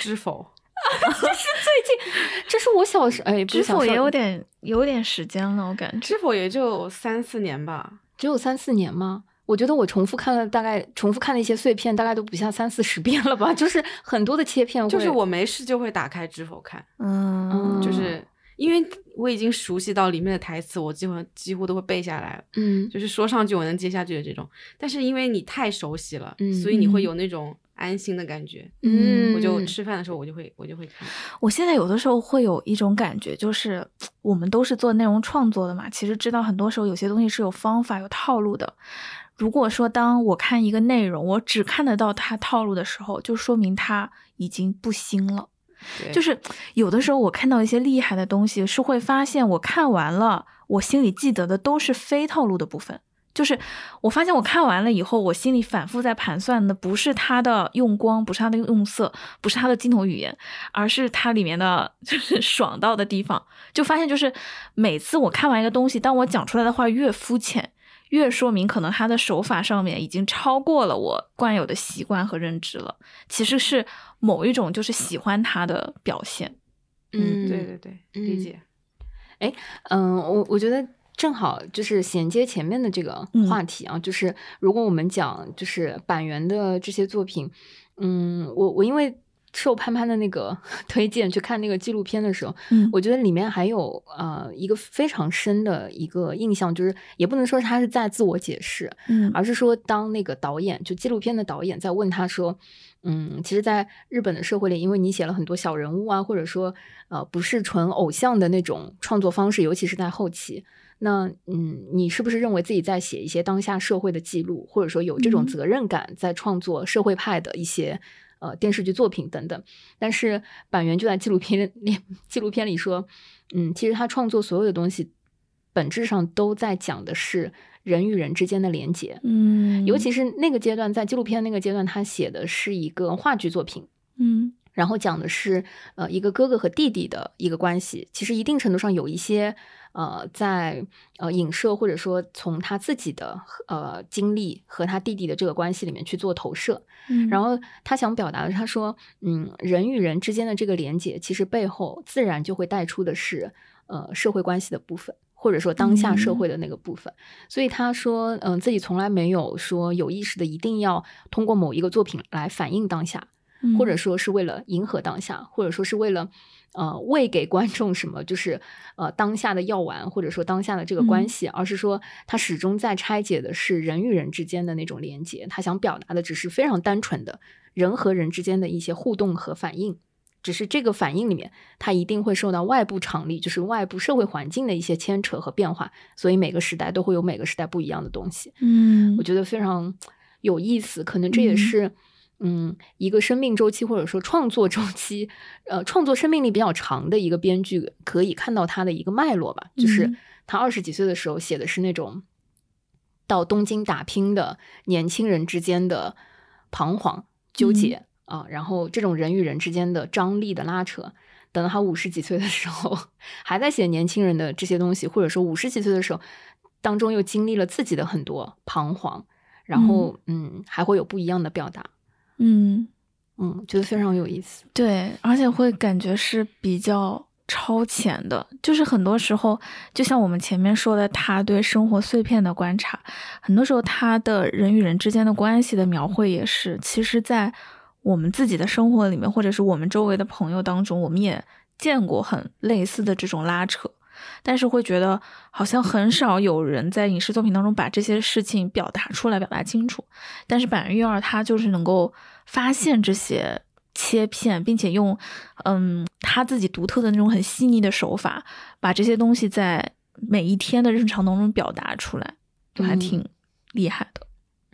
S3: 知否？
S1: 这是最近，这是我小时哎，
S2: 知否也有点有点时间了，我感觉。
S3: 知否也就三四年吧。
S1: 只有三四年吗？我觉得我重复看了大概重复看了一些碎片，大概都不下三四十遍了吧。就是很多的切片，
S3: 就是我没事就会打开知否看，
S2: 嗯，
S3: 就是因为我已经熟悉到里面的台词，我基本上几乎都会背下来了，
S1: 嗯
S3: 就是说上句我能接下去的这种。但是因为你太熟悉了，
S1: 嗯
S3: 所以你会
S2: 嗯
S3: 有那种安心的感觉。
S1: 嗯，
S3: 我就吃饭的时候，我就会我就会看。
S2: 我现在有的时候会有一种感觉，就是我们都是做内容创作的嘛，其实知道很多时候有些东西是有方法、有套路的。如果说当我看一个内容，我只看得到它套路的时候，就说明它已经不新了。就是有的时候我看到一些厉害的东西，是会发现我看完了，我心里记得的都是非套路的部分。就是我发现我看完了以后，我心里反复在盘算的不是它的用光，不是它的用色，不是它的镜头语言，而是它里面的就是爽到的地方。就发现就是每次我看完一个东西，当我讲出来的话越肤浅，越说明可能他的手法上面已经超过了我惯有的习惯和认知了。其实是某一种就是喜欢他的表现。
S1: 嗯
S3: 对对对，理解。哎。
S1: 嗯，我我觉得正好就是衔接前面的这个
S2: 嗯
S1: 话题啊，就是如果我们讲就是板垣的这些作品，嗯，我我因为受潘潘的那个 推荐去看那个纪录片的时候，
S2: 嗯
S1: 我觉得里面还有呃一个非常深的一个印象，就是也不能说他是在自我解释，
S2: 嗯
S1: 而是说当那个导演就纪录片的导演在问他说，嗯，其实，在日本的社会里，因为你写了很多小人物啊，或者说呃不是纯偶像的那种创作方式，尤其是在后期。那嗯，你是不是认为自己在写一些当下社会的记录，或者说有这种
S2: 嗯
S1: 责任感，在创作社会派的一些呃电视剧作品等等？但是板垣就在纪录片里纪录片里说，嗯，其实他创作所有的东西，本质上都在讲的是人与人之间的连接。
S2: 嗯，
S1: 尤其是那个阶段，在纪录片那个阶段，他写的是一个话剧作品，
S2: 嗯
S1: 然后讲的是呃一个哥哥和弟弟的一个关系。其实一定程度上有一些呃在呃影射或者说从他自己的呃经历和他弟弟的这个关系里面去做投射。
S2: 嗯，
S1: 然后他想表达的是，他说，嗯，人与人之间的这个连接，其实背后自然就会带出的是呃社会关系的部分。或者说当下社会的那个部分，所以他说，嗯、自己从来没有说有意识的一定要通过某一个作品来反映当下，
S2: 嗯
S1: 或者说是为了迎合当下，或者说是为了呃喂给观众什么，就是呃当下的药丸，或者说当下的这个关
S2: 嗯。
S1: 系，而是说他始终在拆解的是人与人之间的那种连接，他想表达的只是非常单纯的人和人之间的一些互动和反应。只是这个反应里面，它一定会受到外部场力，就是外部社会环境的一些牵扯和变化，所以每个时代都会有每个时代不一样的东西。
S2: 嗯
S1: 我觉得非常有意思，可能这也
S2: 嗯
S1: 是嗯一个生命周期或者说创作周期，呃，创作生命力比较长的一个编剧可以看到他的一个脉络吧，就是
S2: 嗯
S1: 他二十几岁的时候写的是那种到东京打拼的年轻人之间的彷徨纠结。啊，然后这种人与人之间的张力的拉扯，等到他五十几岁的时候，还在写年轻人的这些东西，或者说五十几岁的时候，当中又经历了自己的很多彷徨，然后嗯还会有不一样的表达，
S2: 嗯，
S1: 嗯，觉得非常有意思。
S2: 对，而且会感觉是比较超前的，就是很多时候，就像我们前面说的，他对生活碎片的观察，很多时候他的人与人之间的关系的描绘也是，其实，在我们自己的生活里面，或者是我们周围的朋友当中，我们也见过很类似的这种拉扯，但是会觉得好像很少有人在影视作品当中把这些事情表达出来、表达清楚。但是板垣瑞二他就是能够发现这些切片，并且用嗯他自己独特的那种很细腻的手法，把这些东西在每一天的日常当中表达出来，就还
S1: 嗯
S2: 挺厉害的。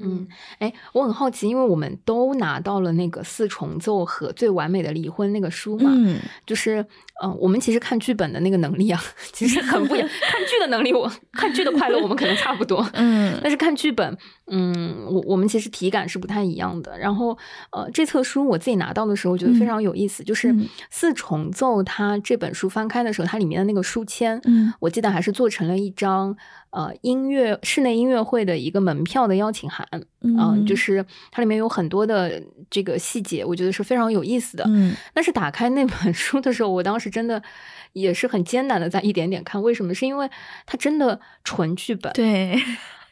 S1: 嗯，哎，我很好奇，因为我们都拿到了那个《四重奏》和《最完美的离婚》那个书嘛，
S2: 嗯，
S1: 就是，嗯、我们其实看剧本的那个能力啊，其实很不一样。看剧的能力，我看剧的快乐，我们可能差不多，
S2: 嗯
S1: 但是看剧本，嗯，我我们其实体感是不太一样的。然后，呃，这册书我自己拿到的时候，我觉得非常有意思，就是
S2: 嗯《
S1: 四重奏》它这本书翻开的时候，它里面的那个书签，
S2: 嗯
S1: 我记得还是做成了一张呃音乐室内音乐会的一个门票的邀请函，嗯、就是它里面有很多的这个细节，我觉得是非常有意思的。
S2: 嗯
S1: 但是打开那本 书的时候，我当时真的也是很艰难的在一点点看，为什么？是因为它真的纯剧本，
S2: 对。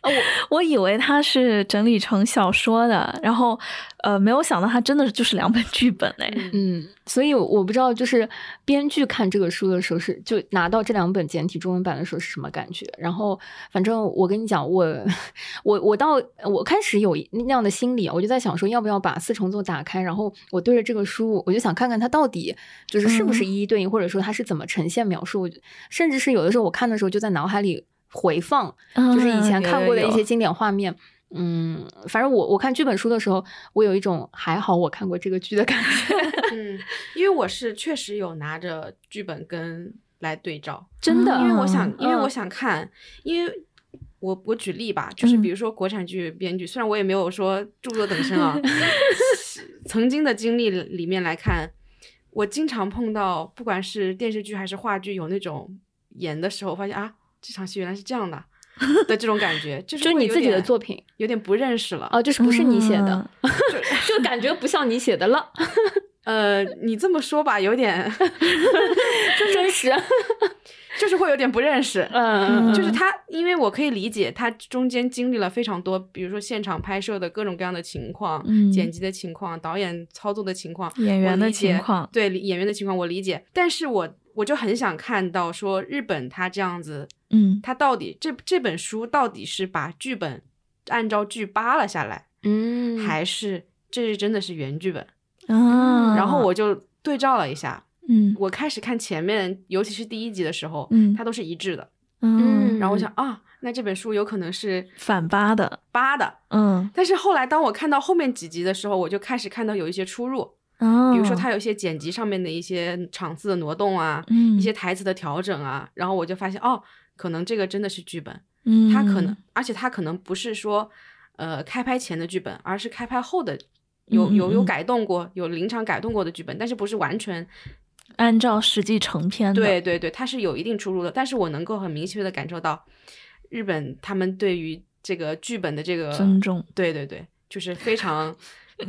S1: 我
S2: 我以为它是整理成小说的，然后，呃，没有想到它真的就是两本剧本哎。
S1: 嗯，所以我不知道，就是编剧看这个书的时候是就拿到这两本简体中文版的时候是什么感觉。然后，反正我跟你讲，我 我我到我开始有那样的心理啊，我就在想说，要不要把四重奏打开，然后我对着这个书，我就想看看它到底就是是不是一一对应，或者说它是怎么呈现描述，我甚至是有的时候我看的时候就在脑海里回放，就是以前看过的一些经典画面。嗯，反正我我看剧本书的时候，我有一种还好我看过这个剧的感觉。
S3: 嗯，因为我是确实有拿着剧本跟来对照，
S1: 真的，
S3: 因为我想，因为我
S1: 嗯
S3: 想看，因为我我举例吧，就是比如说国产剧编剧，虽然我也没有说著作等身啊，曾经的经历里面来看，我经常碰到，不管是电视剧还是话剧，有那种演的时候发现啊，这场戏原来是这样的的这种感觉，就是
S1: 就是你自己的作品
S3: 有点不认识了。
S1: 哦，就是不是你写的，
S2: 嗯
S1: 就感觉不像你写的了，
S3: 呃，你这么说吧，有点
S1: 真实。
S3: 就是会有点不认识。
S1: 嗯，
S3: 就是他，因为我可以理解他中间经历了非常多，比如说现场拍摄的各种各样的情况，
S2: 嗯
S3: 剪辑的情况，导演操作的情况，
S2: 演员的情况
S3: 对演员的情况我理解，但是我我就很想看到说日本他这样子，
S2: 嗯。
S3: 他到底这这本书到底是把剧本按照剧扒了下来，
S1: 嗯，
S3: 还是这是真的是原剧本？
S2: 啊，
S3: 然后我就对照了一下，
S2: 嗯。
S3: 我开始看前面，尤其是第一集的时候，
S2: 嗯。
S3: 它都是一致的。
S2: 嗯，
S3: 然后我想啊，那这本书有可能是。
S2: 反扒的，
S3: 扒的。
S2: 嗯。
S3: 但是后来当我看到后面几集的时候，我就开始看到有一些出入，
S2: 哦，
S3: 比如说它有一些剪辑上面的一些场次的挪动啊，
S2: 嗯。
S3: 一些台词的调整啊，然后我就发现哦，可能这个真的是剧本，
S2: 嗯，
S3: 他可能，而且他可能不是说呃开拍前的剧本，而是开拍后的。有有有改动过，有临场改动过的剧本，但是不是完全
S2: 按照实际成片的，
S3: 对对对，它是有一定出入的，但是我能够很明确的感受到，日本他们对于这个剧本的这个
S2: 尊重，
S3: 对对对，就是非常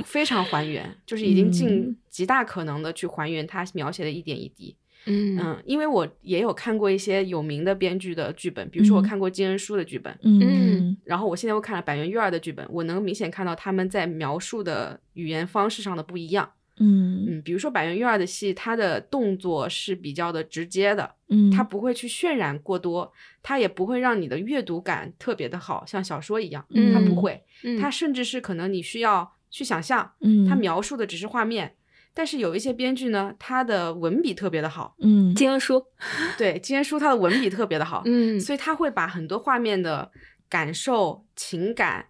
S3: 非常还原，就是已经尽
S2: 嗯
S3: 极大可能的去还原他描写的一点一滴。
S1: 嗯。
S3: 嗯，因为我也有看过一些有名的编剧的剧本，比如说我
S2: 嗯。
S3: 看过金恩淑的剧本，
S2: 嗯。
S3: 然后我现在又看了板垣瑞二的剧本，我能明显看到他们在描述的语言方式上的不一样。
S2: 嗯。
S3: 嗯，比如说板垣瑞二的戏，他的动作是比较的直接的，
S2: 嗯，
S3: 它不会去渲染过多，他也不会让你的阅读感特别的好，像小说一样，它
S2: 嗯
S3: 不会，
S1: 嗯。
S3: 它甚至是可能你需要去想象，
S2: 嗯，
S3: 它描述的只是画面。但是有一些编剧呢，他的文笔特别的好，
S2: 嗯
S1: 金恩书，
S3: 对金恩淑他的文笔特别的好，
S1: 嗯
S3: 所以他会把很多画面的感受、情感、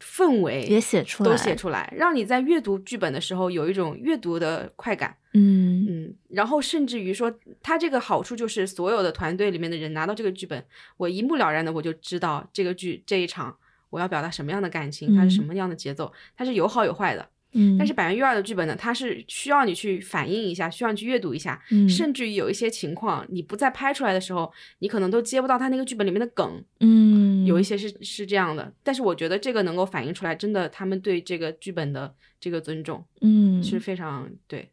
S3: 氛围
S2: 也写出来，
S3: 都写出来，让你在阅读剧本的时候有一种阅读的快感。
S2: 嗯
S3: 嗯，然后甚至于说，他这个好处就是所有的团队里面的人拿到这个剧本，我一目了然的我就知道这个剧这一场我要表达什么样的感情，它是什
S2: 嗯
S3: 么样的节奏，它是有好有坏的。
S2: 嗯，
S3: 但是百元幼儿的剧本呢，它是需要你去反映一下，需要你去阅读一下，
S2: 嗯
S3: 甚至于有一些情况你不在拍出来的时候，你可能都接不到他那个剧本里面的梗，
S2: 嗯
S3: 有一些是是这样的。但是我觉得这个能够反映出来，真的他们对这个剧本的这个尊重
S2: 嗯
S3: 是非常对。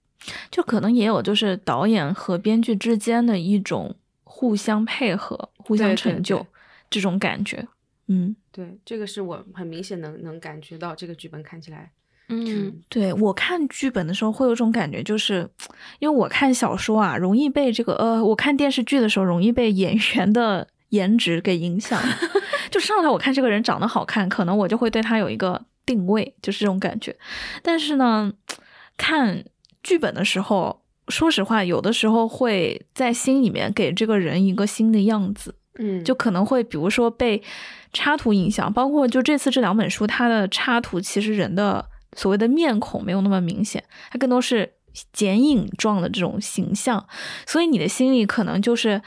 S2: 就可能也有就是导演和编剧之间的一种互相配合、互相成就
S3: 对
S2: 这种感觉。嗯，
S3: 对，这个是我很明显能能感觉到这个剧本看起来，
S1: 嗯
S2: 对我看剧本的时候会有种感觉，就是因为我看小说啊，容易被这个呃，我看电视剧的时候容易被演员的颜值给影响。就上来我看这个人长得好看，可能我就会对他有一个定位，就是这种感觉。但是呢，看剧本的时候，说实话，有的时候会在心里面给这个人一个新的样子。
S3: 嗯，
S2: 就可能会比如说被插图影响，包括就这次这两本书，它的插图其实人的所谓的面孔没有那么明显，它更多是剪影状的这种形象，所以你的心里可能就是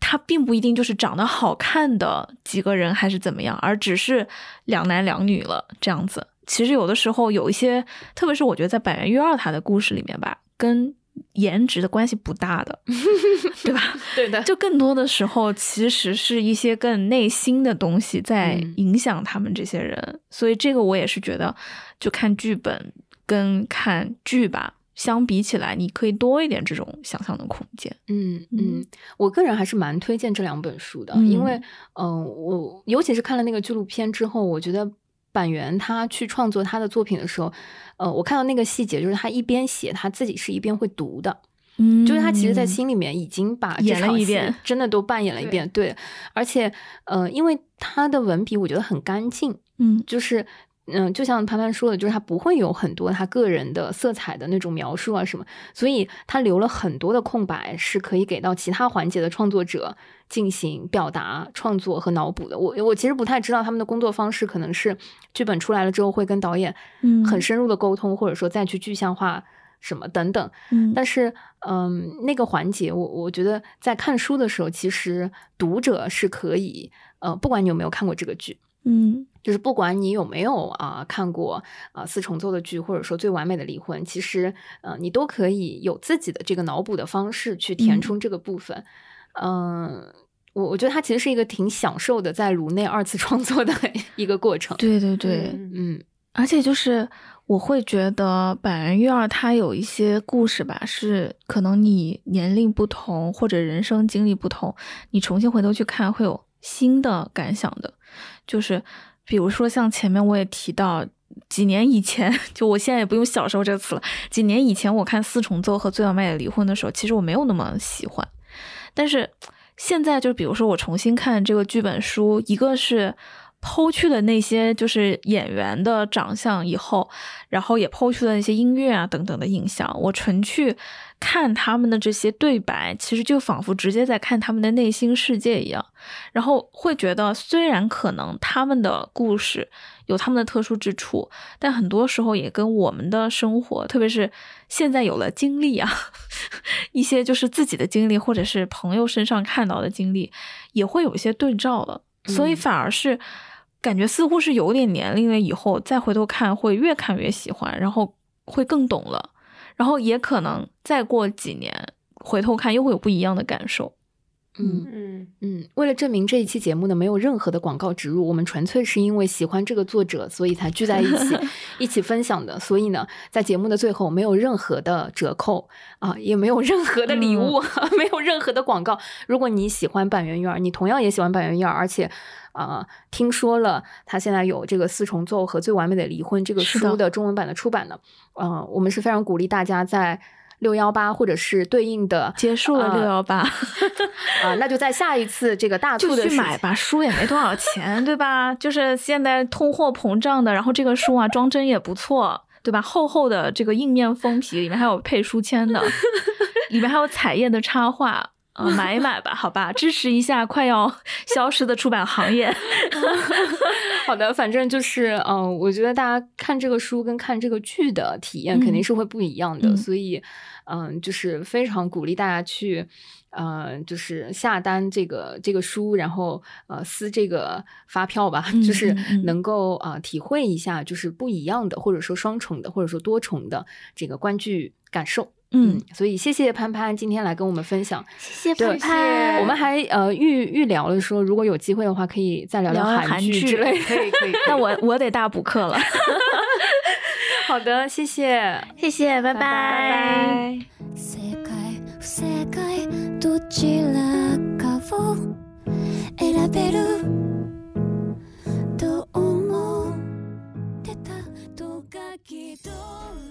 S2: 他并不一定就是长得好看的几个人还是怎么样，而只是两男两女了这样子。其实有的时候有一些，特别是我觉得在百元育二他的故事里面吧，跟颜值的关系不大的，对吧？
S1: 对的，
S2: 就更多的时候，其实是一些更内心的东西在
S1: 嗯
S2: 影响他们这些人。所以这个我也是觉得，就看剧本跟看剧吧，相比起来，你可以多一点这种想象的空间。
S1: 嗯。
S2: 嗯
S1: 嗯，我个人还是蛮推荐这两本书的，
S2: 嗯
S1: 因为嗯、呃我尤其是看了那个纪录片之后，我觉得板垣他去创作他的作品的时候，呃，我看到那个细节，就是他一边写，他自己是一边会读的，
S2: 嗯
S1: 就是他其实，在。心里面已经把这
S2: 演了
S1: 场戏
S2: 一遍
S1: 真的都扮演了一遍，对，而且呃，因为他的文笔我觉得很干净，
S2: 嗯。
S1: 就是嗯，就像潘潘说的，就是他不会有很多他个人的色彩的那种描述啊什么，所以他留了很多的空白，是可以给到其他环节的创作者进行表达、创作和脑补的。我我其实不太知道他们的工作方式，可能是剧本出来了之后会跟导演
S2: 嗯
S1: 很深入的沟通，或者说再去具象化什么等等。
S2: 嗯
S1: 但是，嗯，那个环节，我我觉得在看书的时候，其实读者是可以，呃，不管你有没有看过这个剧，
S2: 嗯
S1: 就是不管你有没有啊、看过啊、四重奏的剧，或者说最完美的离婚，其实呃你都可以有自己的这个脑补的方式去填
S2: 嗯
S1: 充这个部分。嗯、我我觉得它其实是一个挺享受的在颅内二次创作的 一个过程。
S2: 对对对，
S3: 嗯
S1: 嗯
S2: 而且就是我会觉得板垣育二他有一些故事吧，是可能你年龄不同或者人生经历不同，你重新回头去看会有新的感想的。就是比如说像前面我也提到。几年以前，就我现在也不用“小时候”这个词了。几年以前，我看《四重奏》和《最完美的离婚》的时候，其实我没有那么喜欢。但是现在，就比如说我重新看这个剧本书，一个是剖去了那些就是演员的长相以后，然后也抛去了那些音乐啊等等的印象，我纯去看他们的这些对白，其实就仿佛直接在看他们的内心世界一样，然后会觉得虽然可能他们的故事有他们的特殊之处，但很多时候也跟我们的生活，特别是现在有了经历啊，一些就是自己的经历或者是朋友身上看到的经历，也会有一些对照了，所以
S1: 嗯。
S2: 反而是感觉似乎是有点年龄了以后再回头看，会越看越喜欢，然后会更懂了，然后也可能再过几年回头看又会有不一样的感受。
S1: 嗯
S3: 嗯
S1: 嗯，为了证明这一期节目呢没有任何的广告植入，我们纯粹是因为喜欢这个作者，所以才聚在一起 一起分享的。所以呢，在节目的最后没有任何的折扣啊，也没有任何的礼物，没有任何的广告。如果你喜欢板垣育二，你同样也喜欢板垣育二，而且啊、听说了他现在有这个四重奏和最完美的离婚这个书的中文版的出版呢，嗯、我们是非常鼓励大家在。六幺八或者是对应的
S2: 结束了
S1: 啊
S2: 六幺八，
S1: 啊，那就在下一次这个大促的
S2: 去买吧，书也没多少钱，对吧？就是现在通货膨胀的，然后这个书啊装帧也不错，对吧？厚厚的这个硬面封皮，里面还有配书签的，里面还有彩页的插画。呃，买一买吧，好吧，支持一下快要消失的出版行业。
S1: 好的，反正就是，嗯、我觉得大家看这个书跟看这个剧的体验肯定
S2: 嗯
S1: 是会不一样的，
S2: 嗯
S1: 所以，嗯、就是非常鼓励大家去，呃，就是下单这个这个书，然后呃撕这个发票吧，
S2: 嗯
S1: 就是
S2: 嗯嗯
S1: 能够啊、呃体会一下就是不一样的，或者说双重的，或者说多重的这个观剧感受。
S2: 嗯，
S1: 所以谢谢潘潘今天来跟我们分享。
S2: 谢
S1: 谢
S2: 潘潘
S1: 我们还呃预预聊了说，如果有机会的话，可以再聊
S2: 聊
S1: 韩
S2: 韩剧
S1: 剧之类的。
S3: 可以可以。
S2: 那我我得大补课了，
S1: 好的，谢谢，
S2: 谢谢，拜
S1: 拜拜。
S4: 正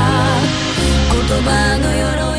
S4: 葉の鎧